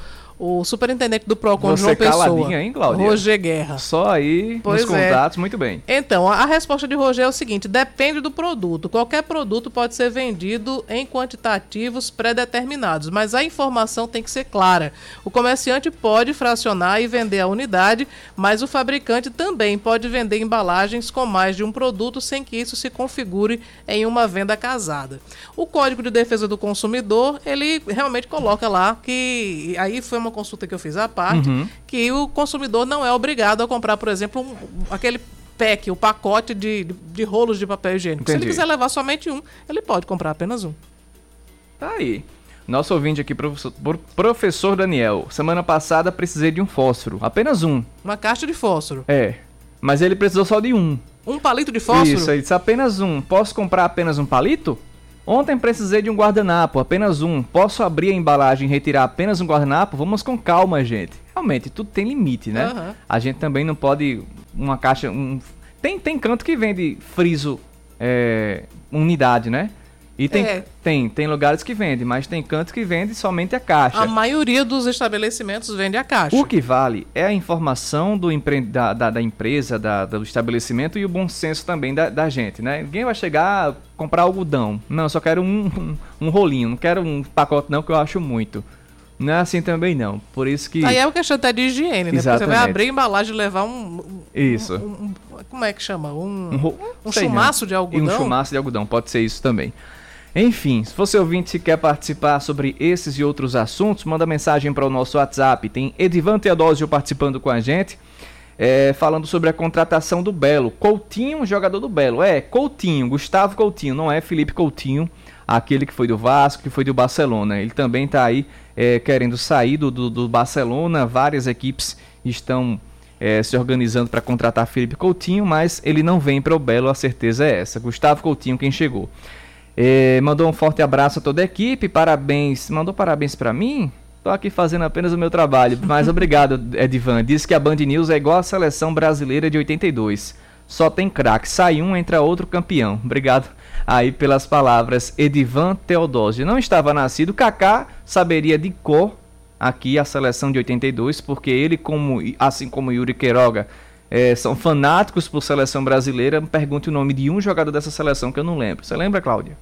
o superintendente do PROCON, Você João Pessoa. hein, Cláudia? Roger Guerra. Só aí pois nos é. contatos, muito bem. Então, a, a resposta de Roger é o seguinte, depende do produto. Qualquer produto pode ser vendido em quantitativos pré-determinados, mas a informação tem que ser clara. O comerciante pode fracionar e vender a unidade, mas o fabricante também pode vender embalagens com mais de um produto sem que isso se configure em uma venda casada. O Código de Defesa do Consumidor, ele realmente coloca lá que aí foi uma uma consulta que eu fiz à parte, uhum. que o consumidor não é obrigado a comprar, por exemplo, um, aquele pack, o pacote de, de, de, rolos de papel higiênico. Entendi. Se ele quiser levar somente um, ele pode comprar apenas um. Tá aí. Nosso ouvinte aqui, professor, professor Daniel. Semana passada precisei de um fósforo. Apenas um. Uma caixa de fósforo. É. Mas ele precisou só de um. Um palito de fósforo? Isso, ele disse apenas um. Posso comprar apenas um palito? Ontem precisei de um guardanapo, apenas um. Posso abrir a embalagem e retirar apenas um guardanapo? Vamos com calma, gente. Realmente, tudo tem limite, né? Uhum. A gente também não pode. Uma caixa. Um... Tem, tem canto que vende friso é, unidade, né? E tem, é. tem, tem lugares que vendem, mas tem cantos que vendem somente a caixa. A maioria dos estabelecimentos vende a caixa. O que vale é a informação do empre... da, da, da, empresa, da, do estabelecimento e o bom senso também da, da gente, né? Ninguém vai chegar comprar algodão. Não, eu só quero um, um, um rolinho, não quero um pacote não, que eu acho muito. Não é assim também não. Por isso que. Aí é uma questão até de higiene, né? Exatamente. Porque você vai abrir a embalagem e levar um. Isso. Um, um, como é que chama? Um, um, um chumaço não. de algodão. E um chumaço de algodão, pode ser isso também. Enfim, se você ouvinte quer participar sobre esses e outros assuntos, manda mensagem para o nosso WhatsApp. Tem Edivan Teodósio participando com a gente, é, falando sobre a contratação do Belo. Coutinho, jogador do Belo. É, Coutinho, Gustavo Coutinho, não é Felipe Coutinho, aquele que foi do Vasco, que foi do Barcelona. Ele também está aí é, querendo sair do, do, do, Barcelona. Várias equipes estão é, se organizando para contratar Felipe Coutinho, mas ele não vem para o Belo, a certeza é essa. Gustavo Coutinho, quem chegou. É, mandou um forte abraço a toda a equipe, parabéns. Mandou parabéns para mim? Tô aqui fazendo apenas o meu trabalho, mas obrigado, Edivan. Diz que a Band News é igual a seleção brasileira de 82. Só tem craque, sai um, entra outro campeão. Obrigado aí pelas palavras, Edivan Teodósio. Não estava nascido, Kaká saberia de cor aqui a seleção de 82, porque ele, como, assim como Yuri Queiroga, é, são fanáticos por seleção brasileira, pergunte o nome de um jogador dessa seleção que eu não lembro. Você lembra, Cláudia?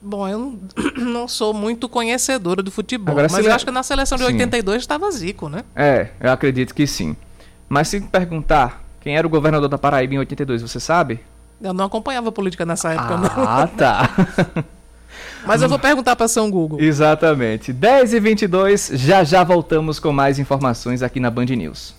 Bom, eu não sou muito conhecedora do futebol, Agora, mas eu acho que na seleção de sim. 82 estava Zico, né? É, eu acredito que sim. Mas se perguntar quem era o governador da Paraíba em 82, você sabe? Eu não acompanhava a política nessa época, ah, não. Ah, tá. Mas eu vou perguntar para São Google. Exatamente. 10 e 22 já já voltamos com mais informações aqui na Band News.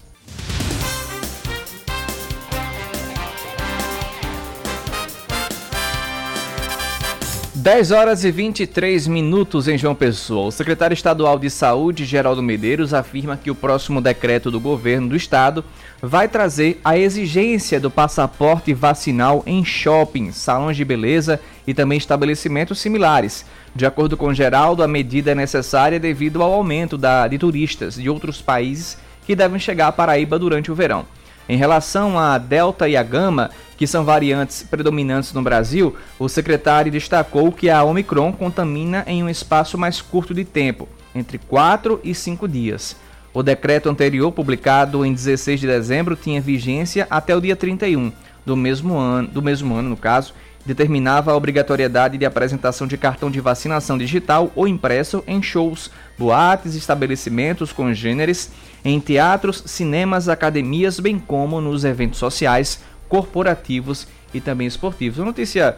10 horas e 23 minutos em João Pessoa. O secretário estadual de Saúde, Geraldo Medeiros, afirma que o próximo decreto do governo do estado vai trazer a exigência do passaporte vacinal em shoppings, salões de beleza e também estabelecimentos similares. De acordo com Geraldo, a medida é necessária devido ao aumento da, de turistas de outros países que devem chegar à Paraíba durante o verão. Em relação à Delta e à Gama, que são variantes predominantes no Brasil, o secretário destacou que a Omicron contamina em um espaço mais curto de tempo, entre 4 e 5 dias. O decreto anterior, publicado em 16 de dezembro, tinha vigência até o dia 31 do mesmo ano, do mesmo ano, no caso, determinava a obrigatoriedade de apresentação de cartão de vacinação digital ou impresso em shows, boates, estabelecimentos congêneres, em teatros, cinemas, academias, bem como nos eventos sociais, corporativos e também esportivos. Uma notícia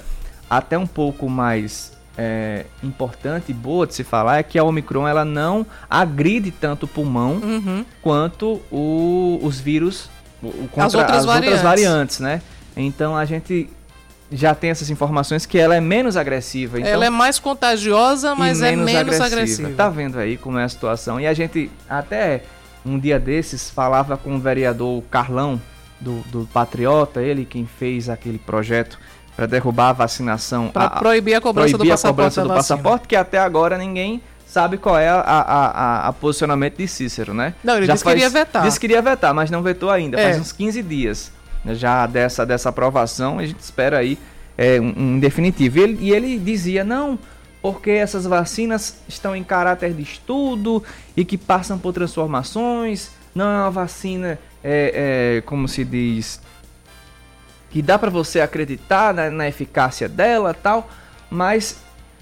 até um pouco mais é, importante e boa de se falar é que a Omicron ela não agride tanto o pulmão Uhum. quanto o- os vírus o- contra As outras variantes. variantes, né? Então a gente já tem essas informações que ela é menos agressiva. Então, Ela é mais contagiosa, mas e é menos agressiva. Tá vendo aí como é a situação? E a gente até um dia desses falava com o vereador Carlão do, do Patriota, ele quem fez aquele projeto para derrubar a vacinação, Pra a- proibir a cobrança do proibir a passaporte cobrança do passaporte, que até agora ninguém sabe qual é a, a, a- a posicionamento de Cícero, né? Não, ele Já disse que iria vetar. Disse que iria vetar, mas não vetou ainda. É. Faz uns 15 dias já dessa, dessa aprovação. A gente espera aí é, um, um definitivo. E ele, e ele dizia, não, porque essas vacinas estão em caráter de estudo e que passam por transformações. Não é uma vacina, é, é, como se diz, que dá pra você acreditar na, na eficácia dela tal, mas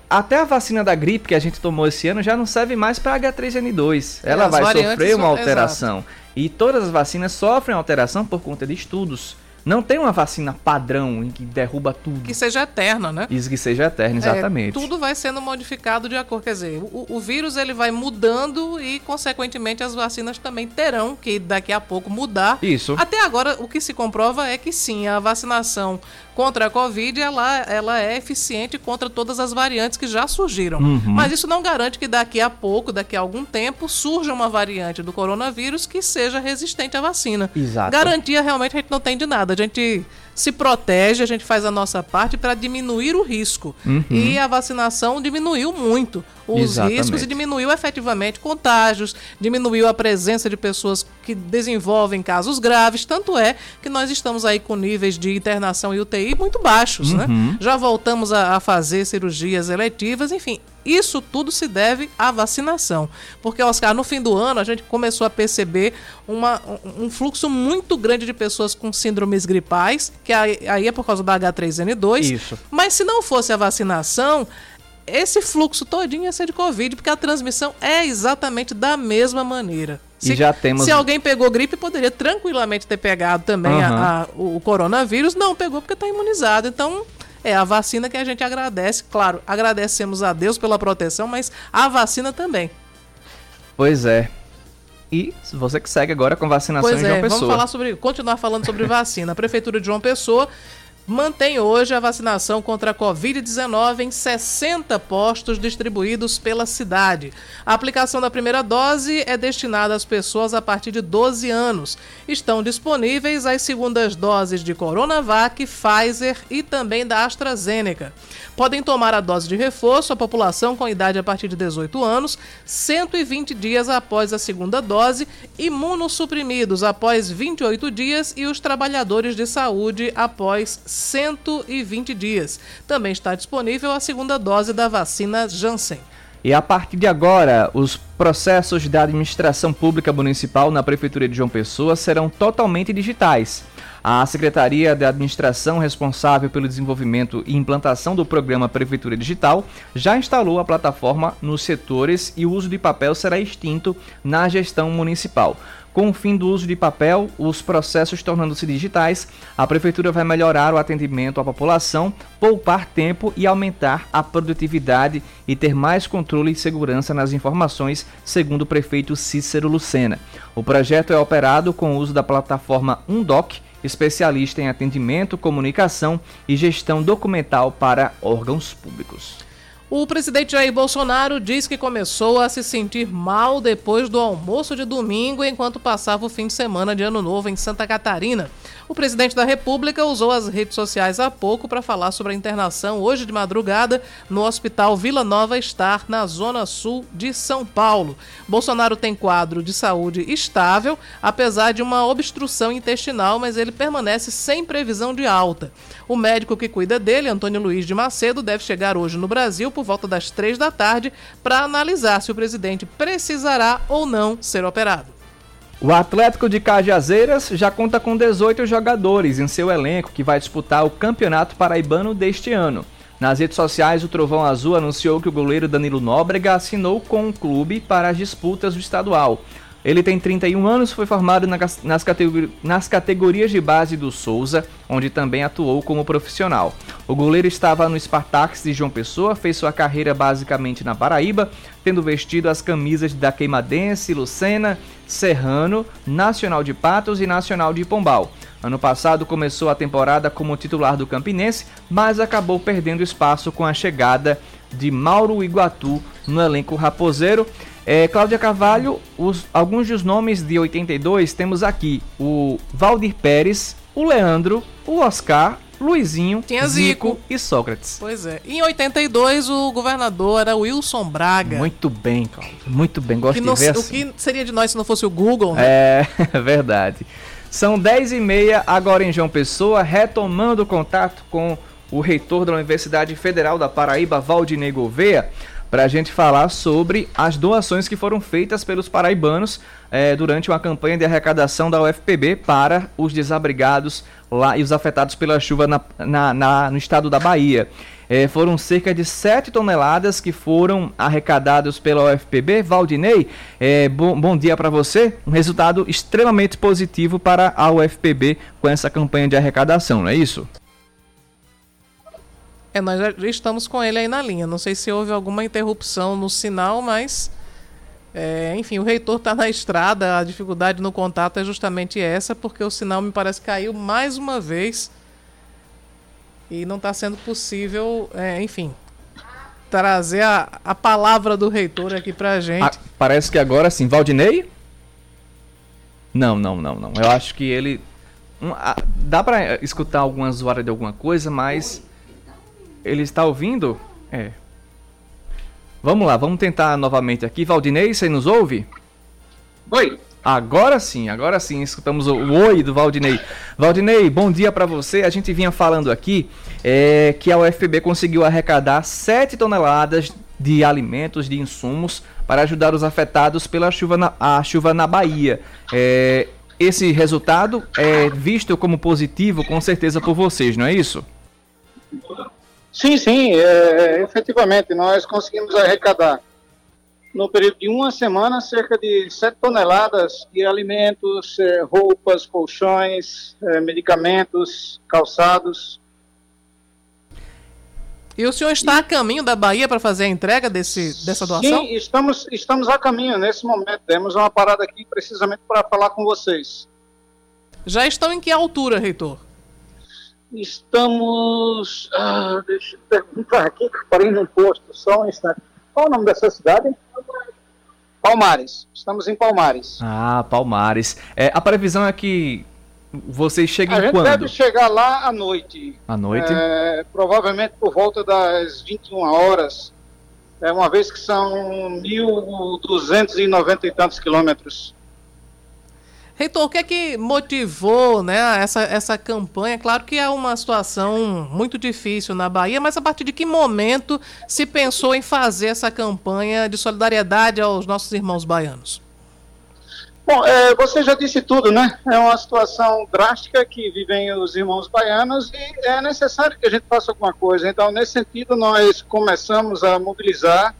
até a vacina da gripe que a gente tomou esse ano já não serve mais para H3N2. É, Ela as vai sofrer uma alteração. E todas as vacinas sofrem alteração por conta de estudos. Não tem uma vacina padrão em que derruba tudo. Que seja eterna, né? Isso que seja eterno, exatamente. É, tudo vai sendo modificado de acordo, quer dizer, o, o vírus ele vai mudando e consequentemente as vacinas também terão que daqui a pouco mudar. Isso. Até agora o que se comprova é que sim, a vacinação contra a Covid ela, ela é eficiente contra todas as variantes que já surgiram. Uhum. Mas isso não garante que daqui a pouco, daqui a algum tempo, surja uma variante do coronavírus que seja resistente à vacina. Exato. Garantia realmente a gente não tem de nada. Gente se protege, a gente faz a nossa parte para diminuir o risco. Uhum. E a vacinação diminuiu muito os Exatamente. riscos e diminuiu efetivamente contágios, diminuiu a presença de pessoas que desenvolvem casos graves. Tanto é que nós estamos aí com níveis de internação e UTI muito baixos, né? Uhum. Já voltamos a, a fazer cirurgias eletivas, enfim. Isso tudo se deve à vacinação. Porque, Oscar, no fim do ano a gente começou a perceber uma, um um fluxo muito grande de pessoas com síndromes gripais, que aí, é por causa da H3N2. Isso. Mas se não fosse a vacinação, esse fluxo todinho ia ser de Covid, porque a transmissão é exatamente da mesma maneira. E já temos- Se alguém pegou gripe, poderia tranquilamente ter pegado também a- Aham. a- o, o coronavírus. Não pegou porque está imunizado. Então, é a vacina que a gente agradece. Claro, agradecemos a Deus pela proteção, mas a vacina também. Pois é. E você que segue agora com vacinação Pois em João é, Pessoa. vamos falar sobre, continuar falando sobre vacina. A Prefeitura de João Pessoa mantém hoje a vacinação contra a Covid-19 em 60 postos distribuídos pela cidade. A aplicação da primeira dose é destinada às pessoas a partir de 12 anos. Estão disponíveis as segundas doses de Coronavac, Pfizer e também da AstraZeneca. Podem tomar a dose de reforço a população com idade a partir de 18 anos, 120 dias após a segunda dose, imunossuprimidos após 28 dias e os trabalhadores de saúde após 120 dias. Também está disponível a segunda dose da vacina Janssen. E a partir de agora, os processos da administração pública municipal na Prefeitura de João Pessoa serão totalmente digitais. A Secretaria da Administração, responsável pelo desenvolvimento e implantação do programa Prefeitura Digital, já instalou a plataforma nos setores e o uso de papel será extinto na gestão municipal. Com o fim do uso de papel, os processos tornando-se digitais, a Prefeitura vai melhorar o atendimento à população, poupar tempo e aumentar a produtividade e ter mais controle e segurança nas informações, segundo o prefeito Cícero Lucena. O projeto é operado com o uso da plataforma Undoc, especialista em atendimento, comunicação e gestão documental para órgãos públicos. O presidente Jair Bolsonaro diz que começou a se sentir mal depois do almoço de domingo, enquanto passava o fim de semana de Ano Novo em Santa Catarina. O presidente da República usou as redes sociais há pouco para falar sobre a internação hoje de madrugada no Hospital Vila Nova Star, na zona sul de São Paulo. Bolsonaro tem quadro de saúde estável, apesar de uma obstrução intestinal, mas ele permanece sem previsão de alta. O médico que cuida dele, Antônio Luiz de Macedo, deve chegar hoje no Brasil por volta das três da tarde para analisar se o presidente precisará ou não ser operado. O Atlético de Cajazeiras já conta com 18 jogadores em seu elenco que vai disputar o Campeonato Paraibano deste ano. Nas redes sociais, o Trovão Azul anunciou que o goleiro Danilo Nóbrega assinou com o clube para as disputas do estadual. Ele tem 31 anos, foi formado nas, categori nas categorias de base do Souza, onde também atuou como profissional. O goleiro estava no Spartax de João Pessoa, fez sua carreira basicamente na Paraíba, tendo vestido as camisas da Queimadense, Lucena, Serrano, Nacional de Patos e Nacional de Pombal. Ano passado começou a temporada como titular do Campinense, mas acabou perdendo espaço com a chegada de Mauro Iguatu no elenco raposeiro. É, Cláudia Carvalho, os, alguns dos nomes de 82 temos aqui o Valdir Pérez, o Leandro, o Oscar, Luizinho, Tinha Zico. Zico e Sócrates. Pois é. Em 82, o governador era Wilson Braga. Muito bem, Cláudio. Muito bem. Gosto que de ver o assim. que seria de nós se não fosse o Google, né? É, verdade. São 10 e meia agora em João Pessoa, retomando o contato com o reitor da Universidade Federal da Paraíba, Valdinei Gouveia, para a gente falar sobre as doações que foram feitas pelos paraibanos eh, durante uma campanha de arrecadação da UFPB para os desabrigados lá e os afetados pela chuva na, na- na- no estado da Bahia. Eh, foram cerca de 7 toneladas que foram arrecadados pela UFPB. Valdinei, eh, bom, bom dia para você. Um resultado extremamente positivo para a UFPB com essa campanha de arrecadação, não é isso? É, nós já estamos com ele aí na linha. Não sei se houve alguma interrupção no sinal, mas. é, enfim, o reitor está na estrada. A dificuldade no contato é justamente essa, porque o sinal me parece caiu mais uma vez. E não está sendo possível, é, enfim, trazer a, a palavra do reitor aqui pra gente. Ah, parece que agora sim. Valdinei? Não, não, não, não. Eu acho que ele. um, ah, dá pra escutar alguma zoada de alguma coisa, mas. Ele está ouvindo? É. Vamos lá, vamos tentar novamente aqui. Valdinei, você nos ouve? Oi. Agora sim, agora sim, escutamos o, oi do Valdinei. Valdinei, bom dia para você. A gente vinha falando aqui é, que a UFPB conseguiu arrecadar 7 toneladas de alimentos, de insumos, para ajudar os afetados pela chuva na, a chuva na Bahia. É, esse resultado é visto como positivo, com certeza, por vocês, não é isso? Sim, sim, é, efetivamente, nós conseguimos arrecadar no período de uma semana cerca de 7 toneladas de alimentos, é, roupas, colchões, é, medicamentos, calçados. E o senhor está a caminho da Bahia para fazer a entrega desse, dessa doação? Sim, estamos, estamos a caminho nesse momento. Temos uma parada aqui precisamente para falar com vocês. Já estão em que altura, reitor? Estamos. Ah, deixa eu perguntar aqui, que eu parei num posto, só um instante. Qual o nome dessa cidade? Palmares. Estamos em Palmares. Ah, Palmares. É, a previsão é que vocês A cheguem gente quando? deve chegar lá à noite. À noite? É, provavelmente por volta das 21 horas. É, uma vez que são 1.290 e tantos quilômetros. Reitor, o que é que motivou né, essa, essa campanha? Claro que é uma situação muito difícil na Bahia, mas a partir de que momento se pensou em fazer essa campanha de solidariedade aos nossos irmãos baianos? Bom, é, você já disse tudo, né? É uma situação drástica que vivem os irmãos baianos e é necessário que a gente faça alguma coisa. Então, nesse sentido, nós começamos a mobilizar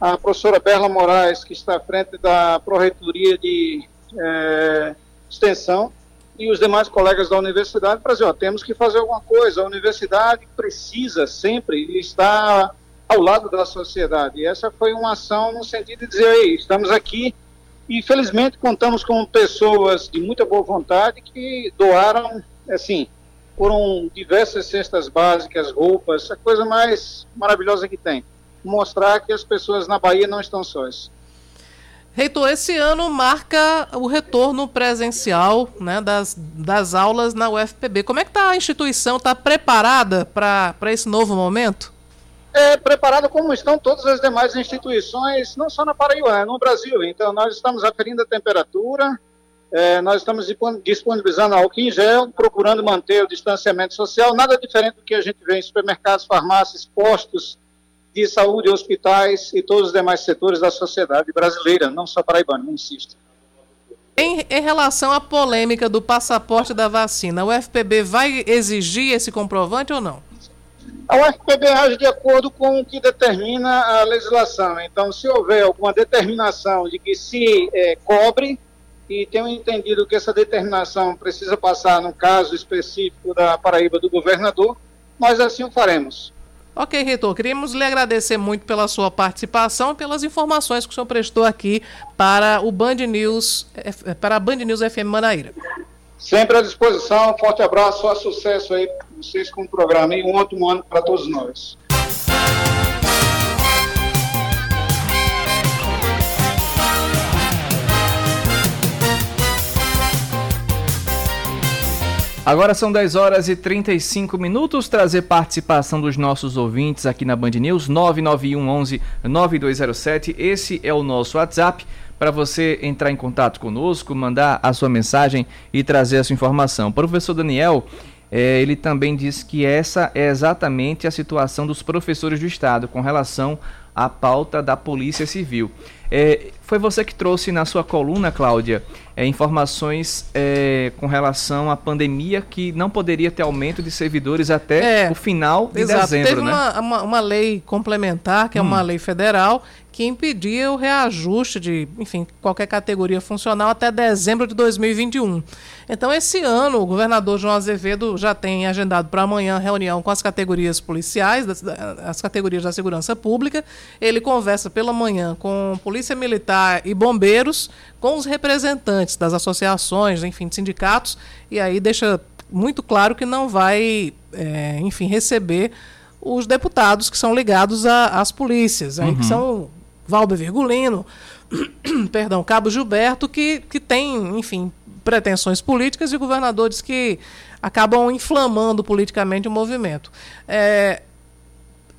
a professora Berla Moraes, que está à frente da Proreitoria de é, Extensão, e os demais colegas da universidade para dizer, ó, temos que fazer alguma coisa. A universidade precisa sempre estar ao lado da sociedade. E essa foi uma ação no sentido de dizer, ei, estamos aqui e felizmente contamos com pessoas de muita boa vontade que doaram, assim, foram diversas cestas básicas, roupas, a coisa mais maravilhosa que tem. Mostrar que as pessoas na Bahia não estão sós. Reitor, esse ano marca o retorno presencial né, das, das aulas na UFPB. Como é que está a instituição? Está preparada para esse novo momento? É preparada como estão todas as demais instituições, não só na Paraíba, é no Brasil. Então, nós estamos aferindo a temperatura, é, nós estamos disponibilizando álcool em gel, procurando manter o distanciamento social, nada diferente do que a gente vê em supermercados, farmácias, postos, de saúde, hospitais e todos os demais setores da sociedade brasileira, não só paraibana, insisto. Em, em, relação à polêmica do passaporte da vacina, o FPB vai exigir esse comprovante ou não? A UFPB age de acordo com o que determina a legislação. Então, se houver alguma determinação de que se é, cobre, e tenho entendido que essa determinação precisa passar no caso específico da Paraíba do governador, nós assim o faremos. Ok, reitor, queríamos lhe agradecer muito pela sua participação pelas informações que o senhor prestou aqui para o Band News, para a Band News FM Manaíra. Sempre à disposição, forte abraço, só sucesso aí vocês com o programa e um ótimo ano para todos nós. Agora são 10 horas e 35 minutos. Trazer participação dos nossos ouvintes aqui na Band News 991 11 9207. Esse é o nosso WhatsApp para você entrar em contato conosco, mandar a sua mensagem e trazer a sua informação. O professor Daniel, é, ele também diz que essa é exatamente a situação dos professores do Estado com relação à pauta da Polícia Civil. É, foi você que trouxe na sua coluna, Cláudia, é, informações é, com relação à pandemia que não poderia ter aumento de servidores até é, o final de exato. dezembro, Teve né? uma, uma, uma, lei complementar, que é hum. uma lei federal, que impedia o reajuste de, enfim, qualquer categoria funcional até dezembro de 2021. Então, esse ano, o governador João Azevedo já tem agendado para amanhã reunião com as categorias policiais, das, as categorias da segurança pública. Ele conversa pela manhã com Polícia Militar e bombeiros, com os representantes das associações, enfim, de sindicatos, e aí deixa muito claro que não vai, é, enfim, receber os deputados que são ligados às polícias, uhum. aí, que uhum. são Valber Virgulino, perdão, Cabo Gilberto, que, que tem, enfim, pretensões políticas e governadores que acabam inflamando politicamente o movimento. É,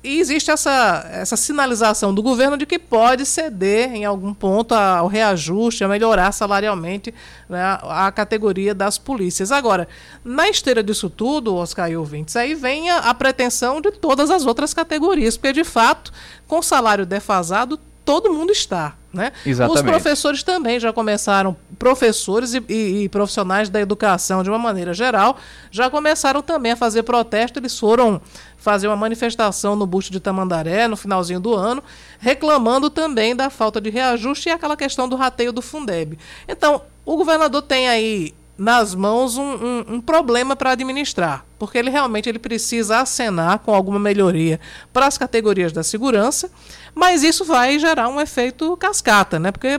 e existe essa, essa sinalização do governo de que pode ceder em algum ponto ao reajuste, a melhorar salarialmente né, a, categoria das polícias. Agora, na esteira disso tudo, Oscar e ouvintes, aí vem a, a pretensão de todas as outras categorias, porque de fato, com salário defasado, todo mundo está. Né? Exatamente. Os professores também já começaram, professores e, e, e, profissionais da educação de uma maneira geral, já começaram também a fazer protesto. Eles foram fazer uma manifestação no busto de Tamandaré no finalzinho do ano, reclamando também da falta de reajuste e aquela questão do rateio do Fundeb. Então, o governador tem aí nas mãos um, um, um problema para administrar, porque ele realmente ele precisa acenar com alguma melhoria para as categorias da segurança, mas isso vai gerar um efeito cascata, né? Porque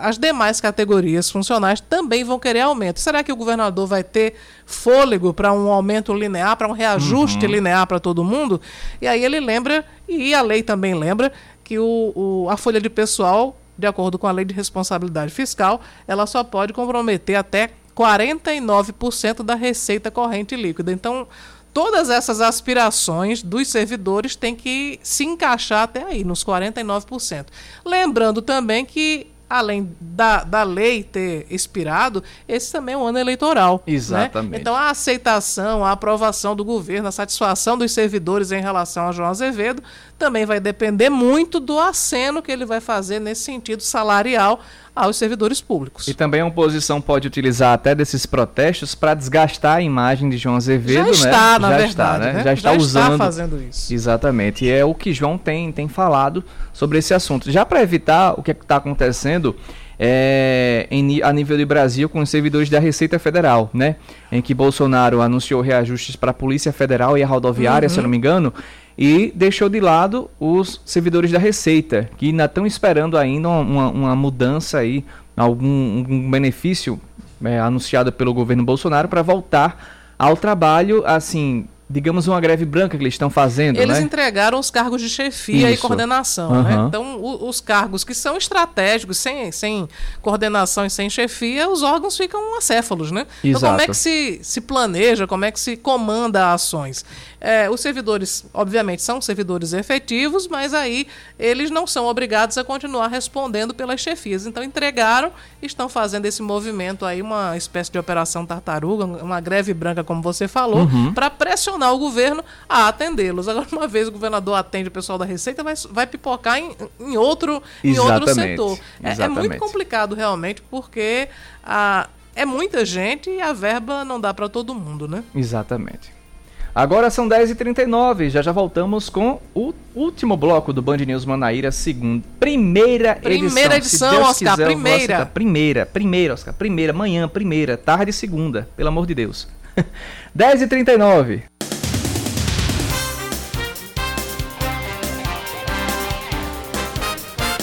as demais categorias funcionais também vão querer aumento. Será que o governador vai ter fôlego para um aumento linear, para um reajuste uhum. linear para todo mundo? E aí ele lembra, e a lei também lembra, que o, o, a folha de pessoal de acordo com a lei de responsabilidade fiscal, ela só pode comprometer até 49% da receita corrente líquida. Então, todas essas aspirações dos servidores têm que se encaixar até aí, nos 49%. Lembrando também que além da, da lei ter expirado, esse também é um ano eleitoral. Né? Exatamente. Né? Então a aceitação, a aprovação do governo, a satisfação dos servidores em relação a João Azevedo também vai depender muito do aceno que ele vai fazer nesse sentido salarial aos servidores públicos. E também a oposição pode utilizar até desses protestos para desgastar a imagem de João Azevedo, Já né? está, na Já verdade, está, né? né? Já está Já usando. Está fazendo isso. Exatamente. E é o que João tem, tem falado sobre esse assunto. Já para evitar o que é está acontecendo é, em, a nível do Brasil com os servidores da Receita Federal, né? Em que Bolsonaro anunciou reajustes para a Polícia Federal e a rodoviária, uhum. se eu não me engano, e deixou de lado os servidores da Receita, que ainda estão esperando ainda uma, uma mudança aí, algum, algum benefício é, anunciado pelo governo Bolsonaro para voltar ao trabalho, assim, digamos, uma greve branca que eles estão fazendo, Eles né? entregaram os cargos de chefia e Isso. coordenação, Aham. né? Então, o- os cargos que são estratégicos, sem, sem coordenação e sem chefia, os órgãos ficam acéfalos, né? Então, como é Exato. que se, se planeja, como é que se comanda ações? É, os servidores, obviamente, são servidores efetivos, mas aí eles não são obrigados a continuar respondendo pelas chefias. Então, entregaram estão fazendo esse movimento aí, uma espécie de operação tartaruga, uma greve branca, como você falou, Uhum. para pressionar o governo a atendê-los. Agora, uma vez o governador atende o pessoal da Receita, vai, vai pipocar em, em outro, em outro setor. É, é muito complicado, realmente, porque a, é muita gente e a verba não dá para todo mundo, né? Exatamente. Agora são 10h39, já já voltamos com o último bloco do Band News Manaíra, segunda, primeira, Primeira edição, Deus Oscar, quiser, eu vou primeira. acertar. Primeira, primeira, Oscar, primeira, manhã, primeira, tarde, segunda, pelo amor de Deus. 10h39.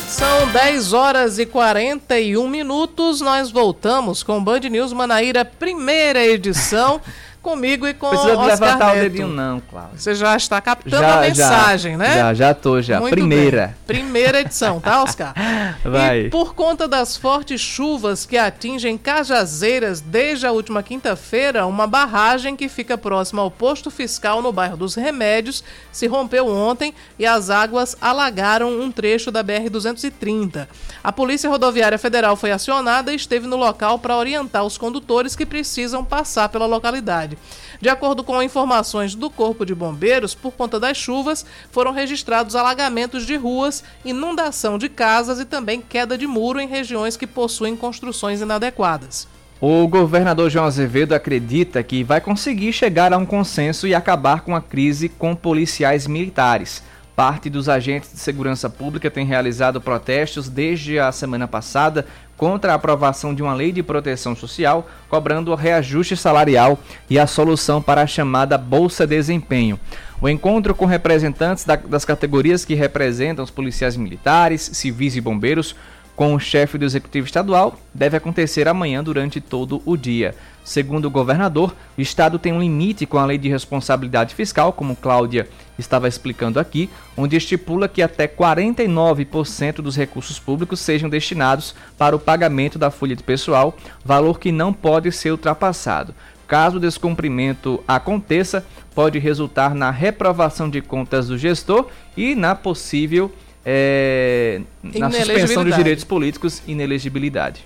São 10 horas e 41 minutos. Nós voltamos com Band News Manaíra, primeira edição, comigo e com Precisa Oscar levantar o Neto. dedinho não, Cláudio. Você já está captando Já, a mensagem, já, né? Já, já tô, já. Muito primeira. bem. Primeira edição, tá, Oscar? Vai. E por conta das fortes chuvas que atingem Cajazeiras desde a última quinta-feira, uma barragem que fica próxima ao posto fiscal no bairro dos Remédios se rompeu ontem e as águas alagaram um trecho da BR-230. A Polícia Rodoviária Federal foi acionada e esteve no local para orientar os condutores que precisam passar pela localidade. De acordo com informações do Corpo de Bombeiros, por conta das chuvas, foram registrados alagamentos de ruas, inundação de casas e também queda de muro em regiões que possuem construções inadequadas. O governador João Azevedo acredita que vai conseguir chegar a um consenso e acabar com a crise com policiais militares. Parte dos agentes de segurança pública tem realizado protestos desde a semana passada contra a aprovação de uma lei de proteção social, cobrando o reajuste salarial e a solução para a chamada Bolsa Desempenho. O encontro com representantes da- das categorias que representam os policiais militares, civis e bombeiros com o chefe do Executivo Estadual deve acontecer amanhã durante todo o dia. Segundo o governador, o Estado tem um limite com a lei de responsabilidade fiscal, como Cláudia estava explicando aqui, onde estipula que até 49% dos recursos públicos sejam destinados para o pagamento da folha de pessoal, valor que não pode ser ultrapassado. Caso o descumprimento aconteça, pode resultar na reprovação de contas do gestor e na possível é, na suspensão dos direitos políticos e inelegibilidade.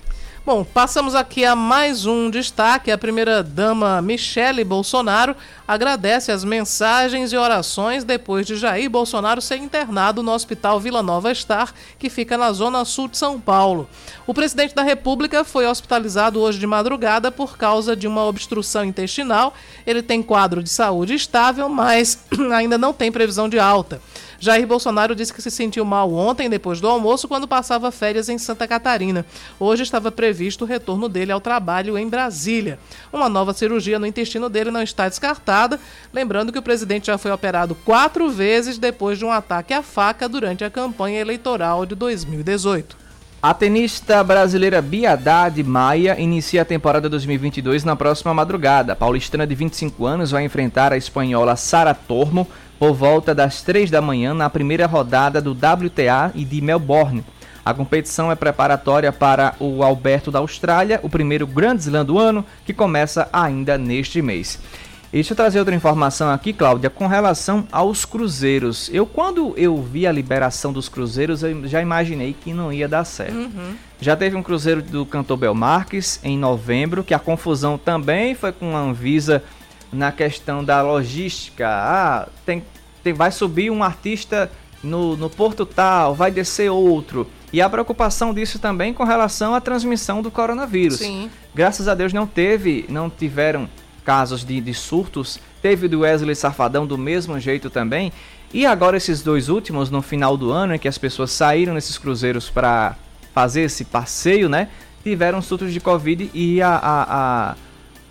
Bom, passamos aqui a mais um destaque. A primeira-dama Michele Bolsonaro agradece as mensagens e orações depois de Jair Bolsonaro ser internado no Hospital Vila Nova Star, que fica na zona sul de São Paulo. O presidente da República foi hospitalizado hoje de madrugada por causa de uma obstrução intestinal. Ele tem quadro de saúde estável, mas ainda não tem previsão de alta. Jair Bolsonaro disse que se sentiu mal ontem, depois do almoço, quando passava férias em Santa Catarina. Hoje estava previsto o retorno dele ao trabalho em Brasília. Uma nova cirurgia no intestino dele não está descartada. Lembrando que o presidente já foi operado quatro vezes depois de um ataque à faca durante a campanha eleitoral de 2018. A tenista brasileira Bia Maia inicia a temporada 2022 na próxima madrugada. A paulistana de 25 anos vai enfrentar a espanhola Sara Tormo por volta das 3 da manhã na primeira rodada do WTA e de Melbourne. A competição é preparatória para o Alberto da Austrália, o primeiro Grand Slam do ano, que começa ainda neste mês. E deixa eu trazer outra informação aqui, Cláudia, com relação aos cruzeiros. Eu, quando eu vi a liberação dos cruzeiros, eu já imaginei que não ia dar certo. Já teve um cruzeiro do cantor Bel Marques em novembro, que a confusão também foi com a Anvisa na questão da logística. Ah, tem, tem, vai subir um artista no, no porto tal, vai descer outro. E a preocupação disso também com relação à transmissão do coronavírus. Sim. Graças a Deus não teve, não tiveram casos de, de surtos. Teve o do Wesley Safadão do mesmo jeito também. E agora esses dois últimos, no final do ano, em que as pessoas saíram nesses cruzeiros para fazer esse passeio, né? Tiveram surtos de Covid e a, a, a,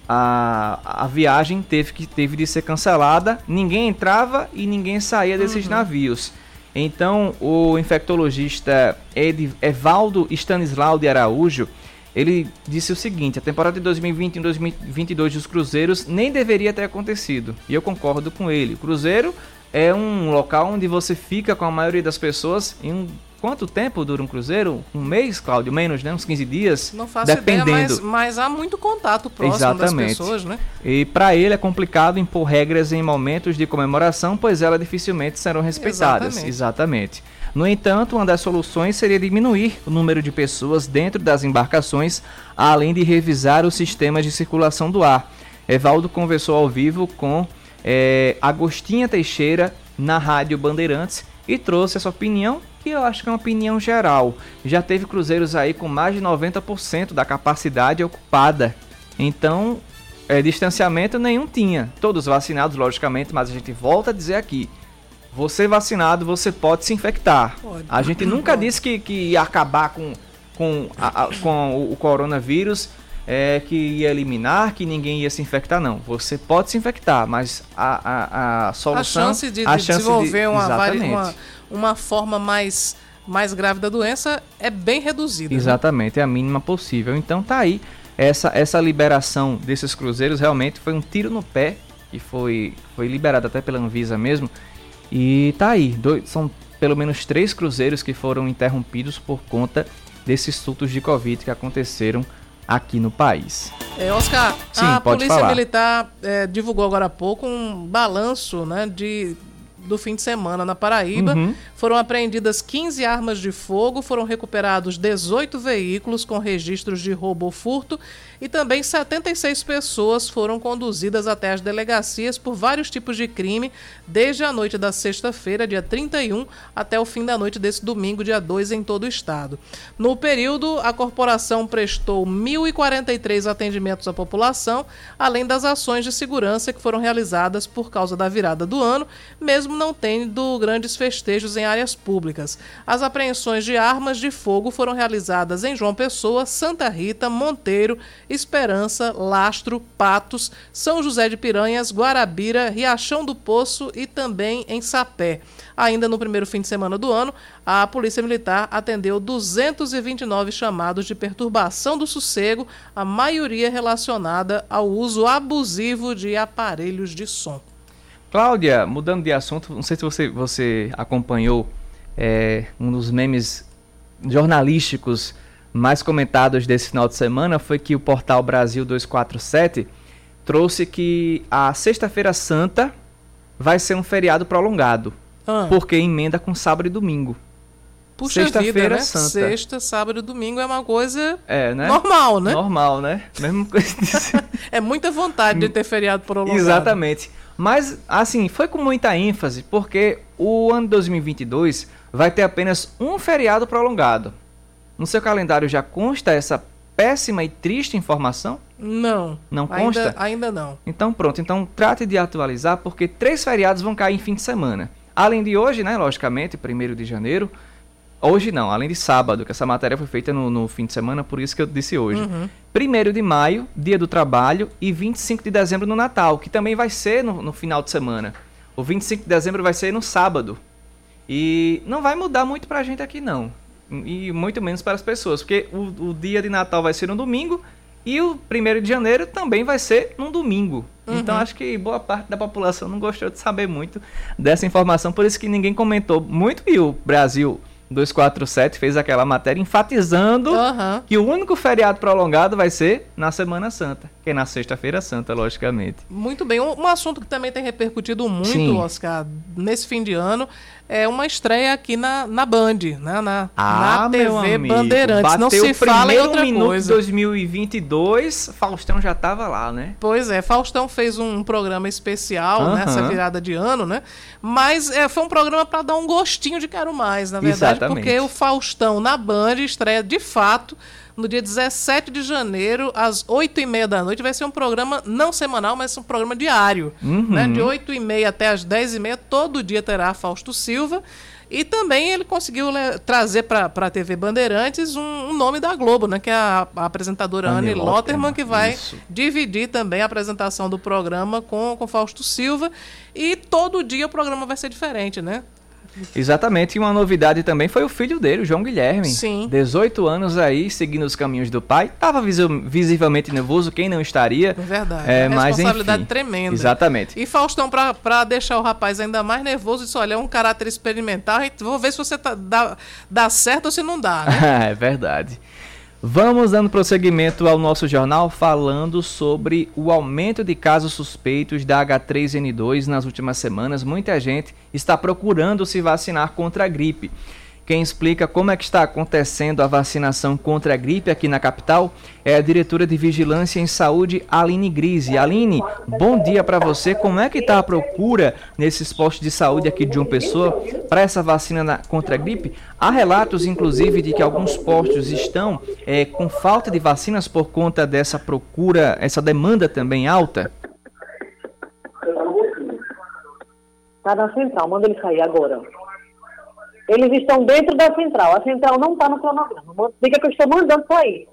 a, a viagem teve, que, teve de ser cancelada. Ninguém entrava e ninguém saía desses navios. Então, o infectologista Ed, Evaldo Stanislau de Araújo, ele disse o seguinte: a temporada de 2020 e 2022 dos Cruzeiros nem deveria ter acontecido. E eu concordo com ele. O Cruzeiro é um local onde você fica com a maioria das pessoas em um Quanto tempo dura um cruzeiro? Um mês, Cláudio? Menos, né? Uns 15 dias? Não faço dependendo. ideia, mas, mas há muito contato próximo Exatamente. das pessoas, né? E para ele é complicado impor regras em momentos de comemoração, pois elas dificilmente serão respeitadas. Exatamente. Exatamente. No entanto, uma das soluções seria diminuir o número de pessoas dentro das embarcações, além de revisar o sistema de circulação do ar. Evaldo conversou ao vivo com é, Agostinha Teixeira na Rádio Bandeirantes e trouxe essa opinião que eu acho que é uma opinião geral. Já teve cruzeiros aí com mais de 90% da capacidade ocupada. Então, é, distanciamento nenhum tinha. Todos vacinados, logicamente, mas a gente volta a dizer aqui. Você vacinado, você pode se infectar. Pode. A gente nunca disse que, que ia acabar com, com, a, a, com o, coronavírus, é, que ia eliminar, que ninguém ia se infectar, não. Você pode se infectar, mas a, a, a solução... A chance de, a de chance desenvolver de- uma, Exatamente. uma, uma forma mais, mais grave da doença é bem reduzida. né? Exatamente, é a mínima possível. Então tá aí, essa, essa liberação desses cruzeiros realmente foi um tiro no pé, que foi, foi liberado até pela Anvisa mesmo. E tá aí, dois, são pelo menos três cruzeiros que foram interrompidos por conta desses surtos de Covid que aconteceram aqui no país. É, Oscar, Sim, a Polícia falar. Militar é, divulgou agora há pouco um balanço né, de, do fim de semana na Paraíba. Uhum. Foram apreendidas 15 armas de fogo, foram recuperados 18 veículos com registros de roubo ou furto e também 76 pessoas foram conduzidas até as delegacias por vários tipos de crime, desde a noite da sexta-feira, dia 31, até o fim da noite desse domingo, dia 2, em todo o estado. No período, a corporação prestou 1.043 atendimentos à população, além das ações de segurança que foram realizadas por causa da virada do ano, mesmo não tendo grandes festejos em áreas públicas. As apreensões de armas de fogo foram realizadas em João Pessoa, Santa Rita, Monteiro, Esperança, Lastro, Patos, São José de Piranhas, Guarabira, Riachão do Poço e também em Sapé. Ainda no primeiro fim de semana do ano, a Polícia Militar atendeu 229 chamados de perturbação do sossego, a maioria relacionada ao uso abusivo de aparelhos de som. Cláudia, mudando de assunto, não sei se você, você acompanhou é, um dos memes jornalísticos mais comentados desse final de semana foi que o portal Brasil 247 trouxe que a Sexta-feira Santa vai ser um feriado prolongado, Ah. porque emenda com sábado e domingo. Puxa vida, Sexta-feira né? Santa. Sexta, sábado e domingo é uma coisa É, né? normal, né? Normal, né? Mesmo coisa É muita vontade de ter feriado prolongado. Exatamente. Mas, assim, foi com muita ênfase, porque o ano 2022 vai ter apenas um feriado prolongado. No seu calendário já consta essa péssima e triste informação? Não. Não consta? Ainda, ainda não. Então pronto, então trate de atualizar, porque três feriados vão cair em fim de semana. Além de hoje, né, logicamente, 1 de janeiro. Hoje não, além de sábado, que essa matéria foi feita no, no fim de semana, por isso que eu disse hoje. Uhum. 1 de maio, dia do trabalho, e 25 de dezembro no Natal, que também vai ser no, no final de semana. O 25 de dezembro vai ser no sábado. E não vai mudar muito pra gente aqui, não. E muito menos para as pessoas, porque o, o dia de Natal vai ser no domingo e o 1 de janeiro também vai ser num domingo. Então acho que boa parte da população não gostou de saber muito dessa informação, por isso que ninguém comentou muito e o Brasil 247 fez aquela matéria enfatizando Aham. que o único feriado prolongado vai ser na Semana Santa, que é na Sexta-feira Santa, logicamente. Muito bem. Um, um assunto que também tem repercutido muito, Sim. Oscar, nesse fim de ano, é uma estreia aqui na, na Band, né? Na, Ah, na TV amigo, Bandeirantes. Não se fala em outra minuto coisa. de 2022, Faustão já tava lá, né? Pois é, Faustão fez um programa especial nessa virada de ano, né? Mas é, foi um programa para dar um gostinho de quero mais, na verdade, Exatamente. porque o Faustão na Band estreia de fato no dia 17 de janeiro, às 8 e meia da noite. Vai ser um programa não semanal, mas um programa diário. Uhum. Né? De 8 e meia até as 10 e meia, todo dia terá Fausto Silva. E também ele conseguiu né, trazer para a TV Bandeirantes um, um nome da Globo, né? Que é a, a apresentadora Anne Anne Lotterman, Lotterman, que vai isso. dividir também a apresentação do programa com, com Fausto Silva. E todo dia o programa vai ser diferente, né? Exatamente, e uma novidade também foi o filho dele, o João Guilherme. Sim. 18 anos aí, seguindo os caminhos do pai. Tava visivelmente nervoso, quem não estaria. Verdade. É, é mas, responsabilidade enfim, tremenda. Exatamente. E Faustão, pra, pra deixar o rapaz ainda mais nervoso, disse: olha, é um caráter experimental, vou ver se você tá, dá, dá certo ou se não dá, né? é verdade. Vamos dando prosseguimento ao nosso jornal falando sobre o aumento de casos suspeitos da H3N2 nas últimas semanas. Muita gente está procurando se vacinar contra a gripe. Quem explica como é que está acontecendo a vacinação contra a gripe aqui na capital é a diretora de Vigilância em Saúde, Aline Grise. Aline, bom dia para você. Como é que está a procura nesses postos de saúde aqui de João Pessoa para essa vacina na, contra a gripe? Há relatos, inclusive, de que alguns postos estão é, com falta de vacinas por conta dessa procura, essa demanda também alta? Está na central, manda ele sair agora. Eles estão dentro da central. A central não está no cronograma. Diga que eu estou mandando sair.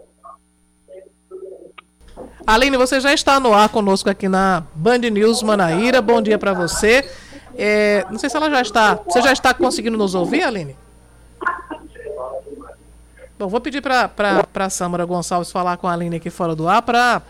Aline, você já está no ar conosco aqui na Band News Manaíra. Bom dia para você. É, não sei se ela já está. Você já está conseguindo nos ouvir, Aline? Bom, vou pedir para a Samara Gonçalves falar com a Aline aqui fora do ar para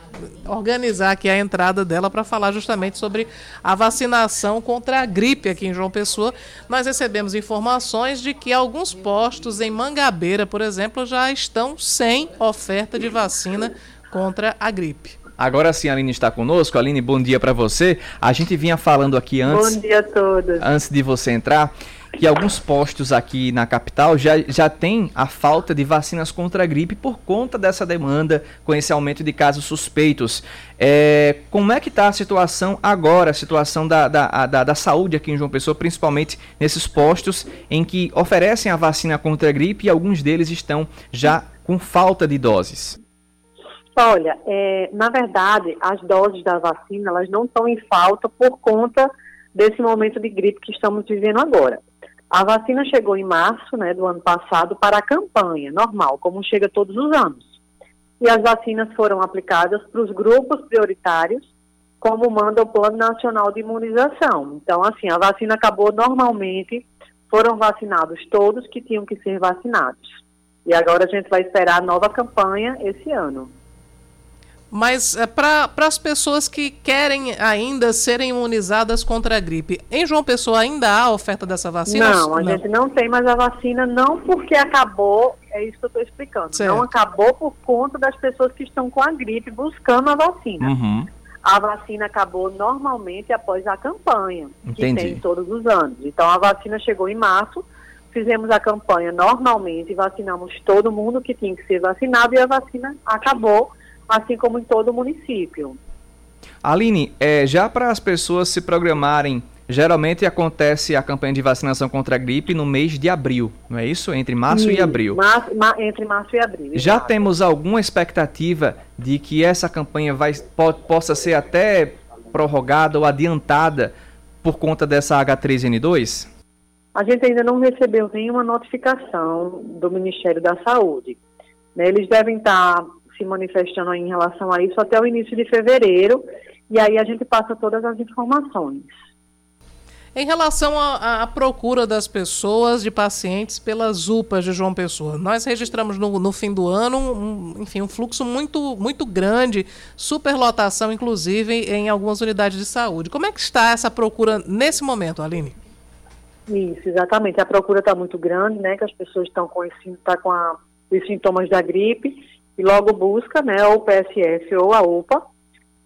organizar aqui a entrada dela para falar justamente sobre a vacinação contra a gripe aqui em João Pessoa. Nós recebemos informações de que alguns postos em Mangabeira, por exemplo, já estão sem oferta de vacina contra a gripe. Agora sim, a Aline está conosco. Aline, bom dia para você. A gente vinha falando aqui antes. Bom dia a todos. Antes de você entrar que alguns postos aqui na capital já, já tem a falta de vacinas contra a gripe por conta dessa demanda com esse aumento de casos suspeitos. É, como é que está a situação agora, a situação da, da, da, da, saúde aqui em João Pessoa, principalmente nesses postos em que oferecem a vacina contra a gripe e alguns deles estão já com falta de doses? Olha, é, na verdade, as doses da vacina elas não estão em falta por conta desse momento de gripe que estamos vivendo agora. A vacina chegou em março né, do ano passado para a campanha normal, como chega todos os anos. E as vacinas foram aplicadas para os grupos prioritários, como manda o Plano Nacional de Imunização. Então, assim, a vacina acabou normalmente, foram vacinados todos que tinham que ser vacinados. E agora a gente vai esperar a nova campanha esse ano. Mas é, para as pessoas que querem ainda serem imunizadas contra a gripe, em João Pessoa ainda há oferta dessa vacina? Não, a não. gente não tem mais a vacina, não porque acabou, é isso que eu estou explicando. Certo. Não acabou por conta das pessoas que estão com a gripe buscando a vacina. Uhum. A vacina acabou normalmente após a campanha, Entendi. que tem todos os anos. Então a vacina chegou em março, fizemos a campanha normalmente, vacinamos todo mundo que tinha que ser vacinado e a vacina acabou assim como em todo o município. Aline, é, já para as pessoas se programarem, geralmente acontece a campanha de vacinação contra a gripe no mês de abril, não é isso? Entre março e abril. Mar, mar, entre março e abril. Já exatamente. temos alguma expectativa de que essa campanha vai, po, possa ser até prorrogada ou adiantada por conta dessa H3N2? A gente ainda não recebeu nenhuma notificação do Ministério da Saúde. Né? Eles devem estar se manifestando em relação a isso até o início de fevereiro, e aí a gente passa todas as informações. Em relação à procura das pessoas, de pacientes pelas UPAs de João Pessoa, nós registramos no, no fim do ano, um, enfim, um fluxo muito, muito grande, superlotação, inclusive, em algumas unidades de saúde. Como é que está essa procura nesse momento, Aline? Isso, exatamente. A procura está muito grande, né? Que as pessoas estão com, esse, tá com a, os sintomas da gripe e logo busca, né, ou o PSF ou a UPA.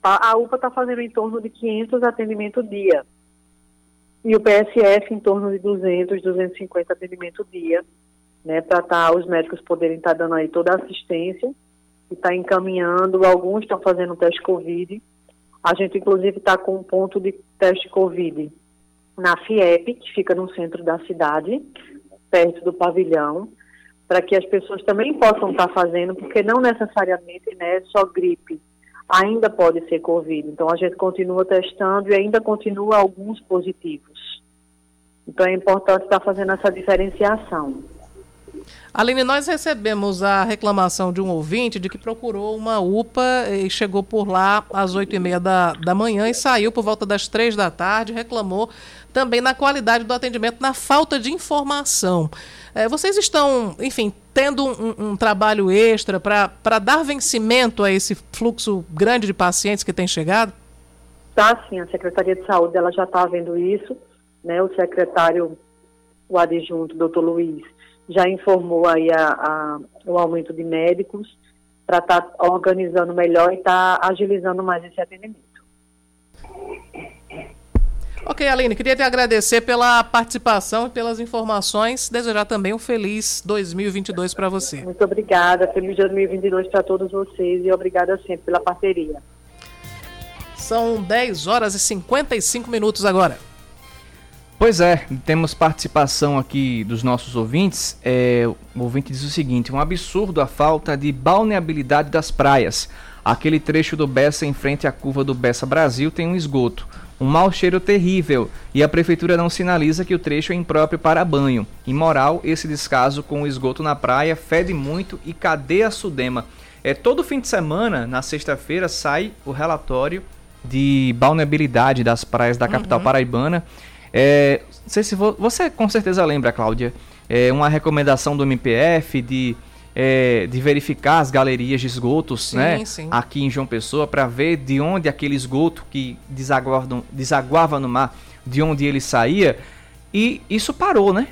A UPA está fazendo em torno de 500 atendimentos dia. E o PSF em torno de 200, 250 atendimentos dia, né, para tá, os médicos poderem estar tá dando aí toda a assistência e está encaminhando. Alguns estão fazendo teste Covid. A gente, inclusive, está com um ponto de teste Covid na FIEP, que fica no centro da cidade, perto do pavilhão para que as pessoas também possam estar tá fazendo, porque não necessariamente né, é só gripe, ainda pode ser Covid. Então a gente continua testando e ainda continua alguns positivos. Então é importante estar tá fazendo essa diferenciação. Aline, nós recebemos a reclamação de um ouvinte de que procurou uma UPA e chegou por lá às oito e meia da, da manhã e saiu por volta das três da tarde, reclamou também na qualidade do atendimento, na falta de informação. É, vocês estão, enfim, tendo um, um trabalho extra para dar vencimento a esse fluxo grande de pacientes que tem chegado? Tá, sim. A Secretaria de Saúde ela já está vendo isso. Né? O secretário, o adjunto, doutor Luiz, já informou aí a, a, o aumento de médicos para estar tá organizando melhor e estar tá agilizando mais esse atendimento. Ok, Aline, queria te agradecer pela participação e pelas informações. Desejar também um feliz 2022 para você. Muito obrigada. Feliz 2022 para todos vocês e obrigada sempre pela parceria. São 10 horas e 55 minutos agora. Pois é, temos participação aqui dos nossos ouvintes. É, o ouvinte diz o seguinte: um absurdo a falta de balneabilidade das praias. Aquele trecho do Bessa em frente à curva do Bessa Brasil tem um esgoto um mau cheiro terrível e a prefeitura não sinaliza que o trecho é impróprio para banho. Imoral, esse descaso com o esgoto na praia fede muito e cadê a Sudema? É, todo fim de semana, na sexta-feira, sai o relatório de balneabilidade das praias da capital uhum. paraibana. É, não sei se você com certeza lembra, Cláudia, é uma recomendação do MPF de é, de verificar as galerias de esgotos, sim, né? Sim. Aqui em João Pessoa, para ver de onde aquele esgoto que desaguava, desaguava no mar, de onde ele saía. E isso parou, né?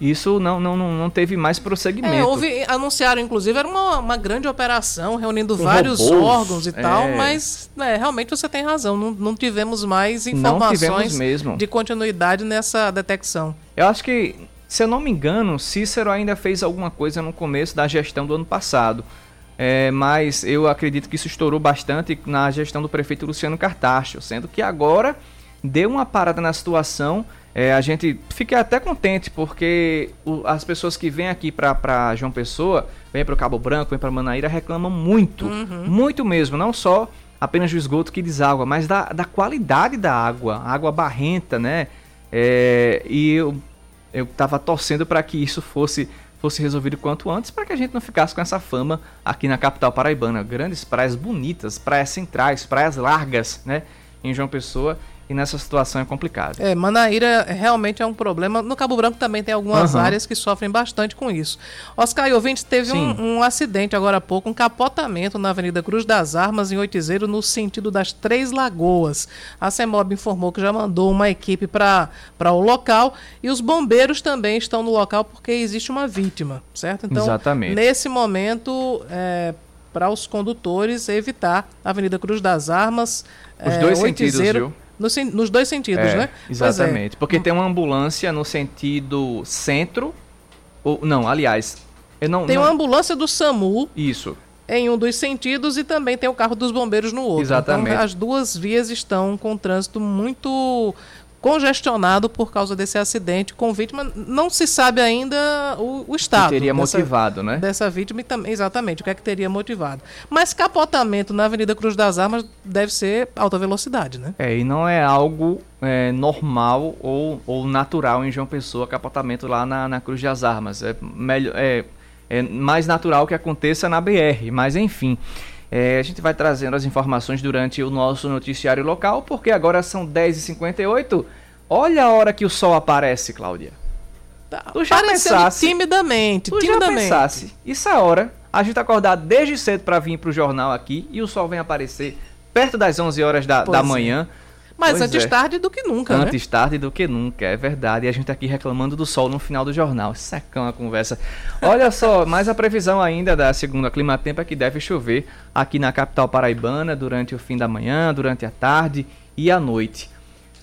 Isso não, não, não teve mais prosseguimento. É, houve, anunciaram, inclusive, era uma, uma grande operação, reunindo Com vários robôs, órgãos e é... tal, mas né, realmente você tem razão, não, não tivemos mais informações de continuidade nessa detecção. Eu acho que se eu não me engano, Cícero ainda fez alguma coisa no começo da gestão do ano passado. É, mas eu acredito que isso estourou bastante na gestão do prefeito Luciano Cartacho, sendo que agora deu uma parada na situação. É, a gente fica até contente porque o, as pessoas que vêm aqui para João Pessoa, vêm para o Cabo Branco, vêm para Manaíra, reclamam muito, uhum. muito mesmo, não só apenas do esgoto que deságua, mas da, da qualidade da água, água barrenta, né? É, e eu eu estava torcendo para que isso fosse fosse resolvido quanto antes para que a gente não ficasse com essa fama aqui na capital paraibana. Grandes praias bonitas, praias centrais, praias largas, né, em João Pessoa e nessa situação é complicado. É, Manaíra realmente é um problema. No Cabo Branco também tem algumas uhum. áreas que sofrem bastante com isso. Oscar e ouvintes, teve um, um, acidente agora há pouco, um capotamento na Avenida Cruz das Armas, em Oitizeiro, no sentido das Três Lagoas. A CEMOB informou que já mandou uma equipe para o local e os bombeiros também estão no local porque existe uma vítima, certo? Então, Exatamente. nesse momento, é, para os condutores evitar a Avenida Cruz das Armas. Os é, dois sentidos, viu? No, nos dois sentidos, é, né? Exatamente. É. Porque tem uma ambulância no sentido centro. Ou, não, aliás. Eu não, tem não... uma ambulância do SAMU. Isso. Em um dos sentidos e também tem o carro dos bombeiros no outro. Exatamente. Então, as duas vias estão com trânsito muito congestionado por causa desse acidente com vítima. Não se sabe ainda o, o estado. Que teria dessa, motivado, né? Dessa vítima e também, exatamente, o que é que teria motivado. Mas capotamento na Avenida Cruz das Armas deve ser alta velocidade, né? É, e não é algo é, normal ou, ou natural em João Pessoa, capotamento lá na, na Cruz das Armas. É, melhor, é, é mais natural que aconteça na BR, mas enfim. É, a gente vai trazendo as informações durante o nosso noticiário local, porque agora são 10h58. Olha a hora que o sol aparece, Cláudia. Tá tu já pensasse, timidamente, tu timidamente. já pensasse, isso é hora, a gente acordar desde cedo para vir pro jornal aqui e o sol vem aparecer perto das 11 horas da, da é. Mas pois antes é. tarde do que nunca, né? Antes né? tarde do que nunca, é verdade. E a gente tá aqui reclamando do sol no final do jornal. Secão a conversa. Olha só, mais a previsão ainda da segunda Climatempo é que deve chover aqui na capital paraibana durante o fim da manhã, durante a tarde e a noite.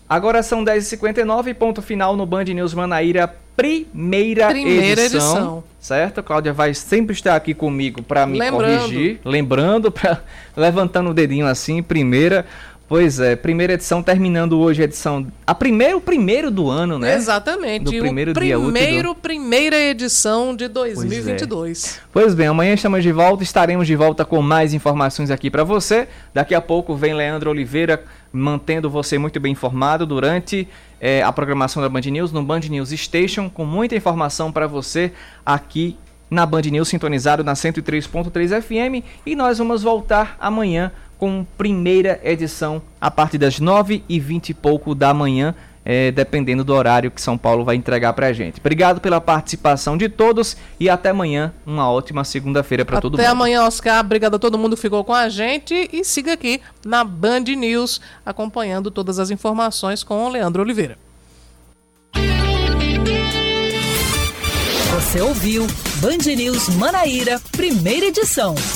Agora são 10h59, ponto final no Band News Manaíra, primeira, primeira edição, edição. Certo? Cláudia vai sempre estar aqui comigo para me Lembrando. corrigir. Lembrando, pra, levantando o dedinho assim, primeira Pois é, primeira edição terminando hoje a edição. A primeiro, primeiro do ano, né? Exatamente. Do primeiro o dia útil primeiro, do- primeira edição de 2022. Pois bem, amanhã estamos de volta, estaremos de volta com mais informações aqui para você. Daqui a pouco vem Leandro Oliveira mantendo você muito bem informado durante eh, a programação da Band News no Band News Station, com muita informação para você aqui na Band News sintonizado na 103.3 FM e nós vamos voltar amanhã com primeira edição a partir das 9h20 e pouco da manhã, eh, dependendo do horário que São Paulo vai entregar pra gente. Obrigado pela participação de todos e até amanhã, uma ótima segunda-feira para todo Até mundo. amanhã, Oscar. Obrigado a todo mundo que ficou com a gente. E siga aqui na Band News, acompanhando todas as informações com o Leandro Oliveira. Você ouviu Band News Manaíra, primeira edição.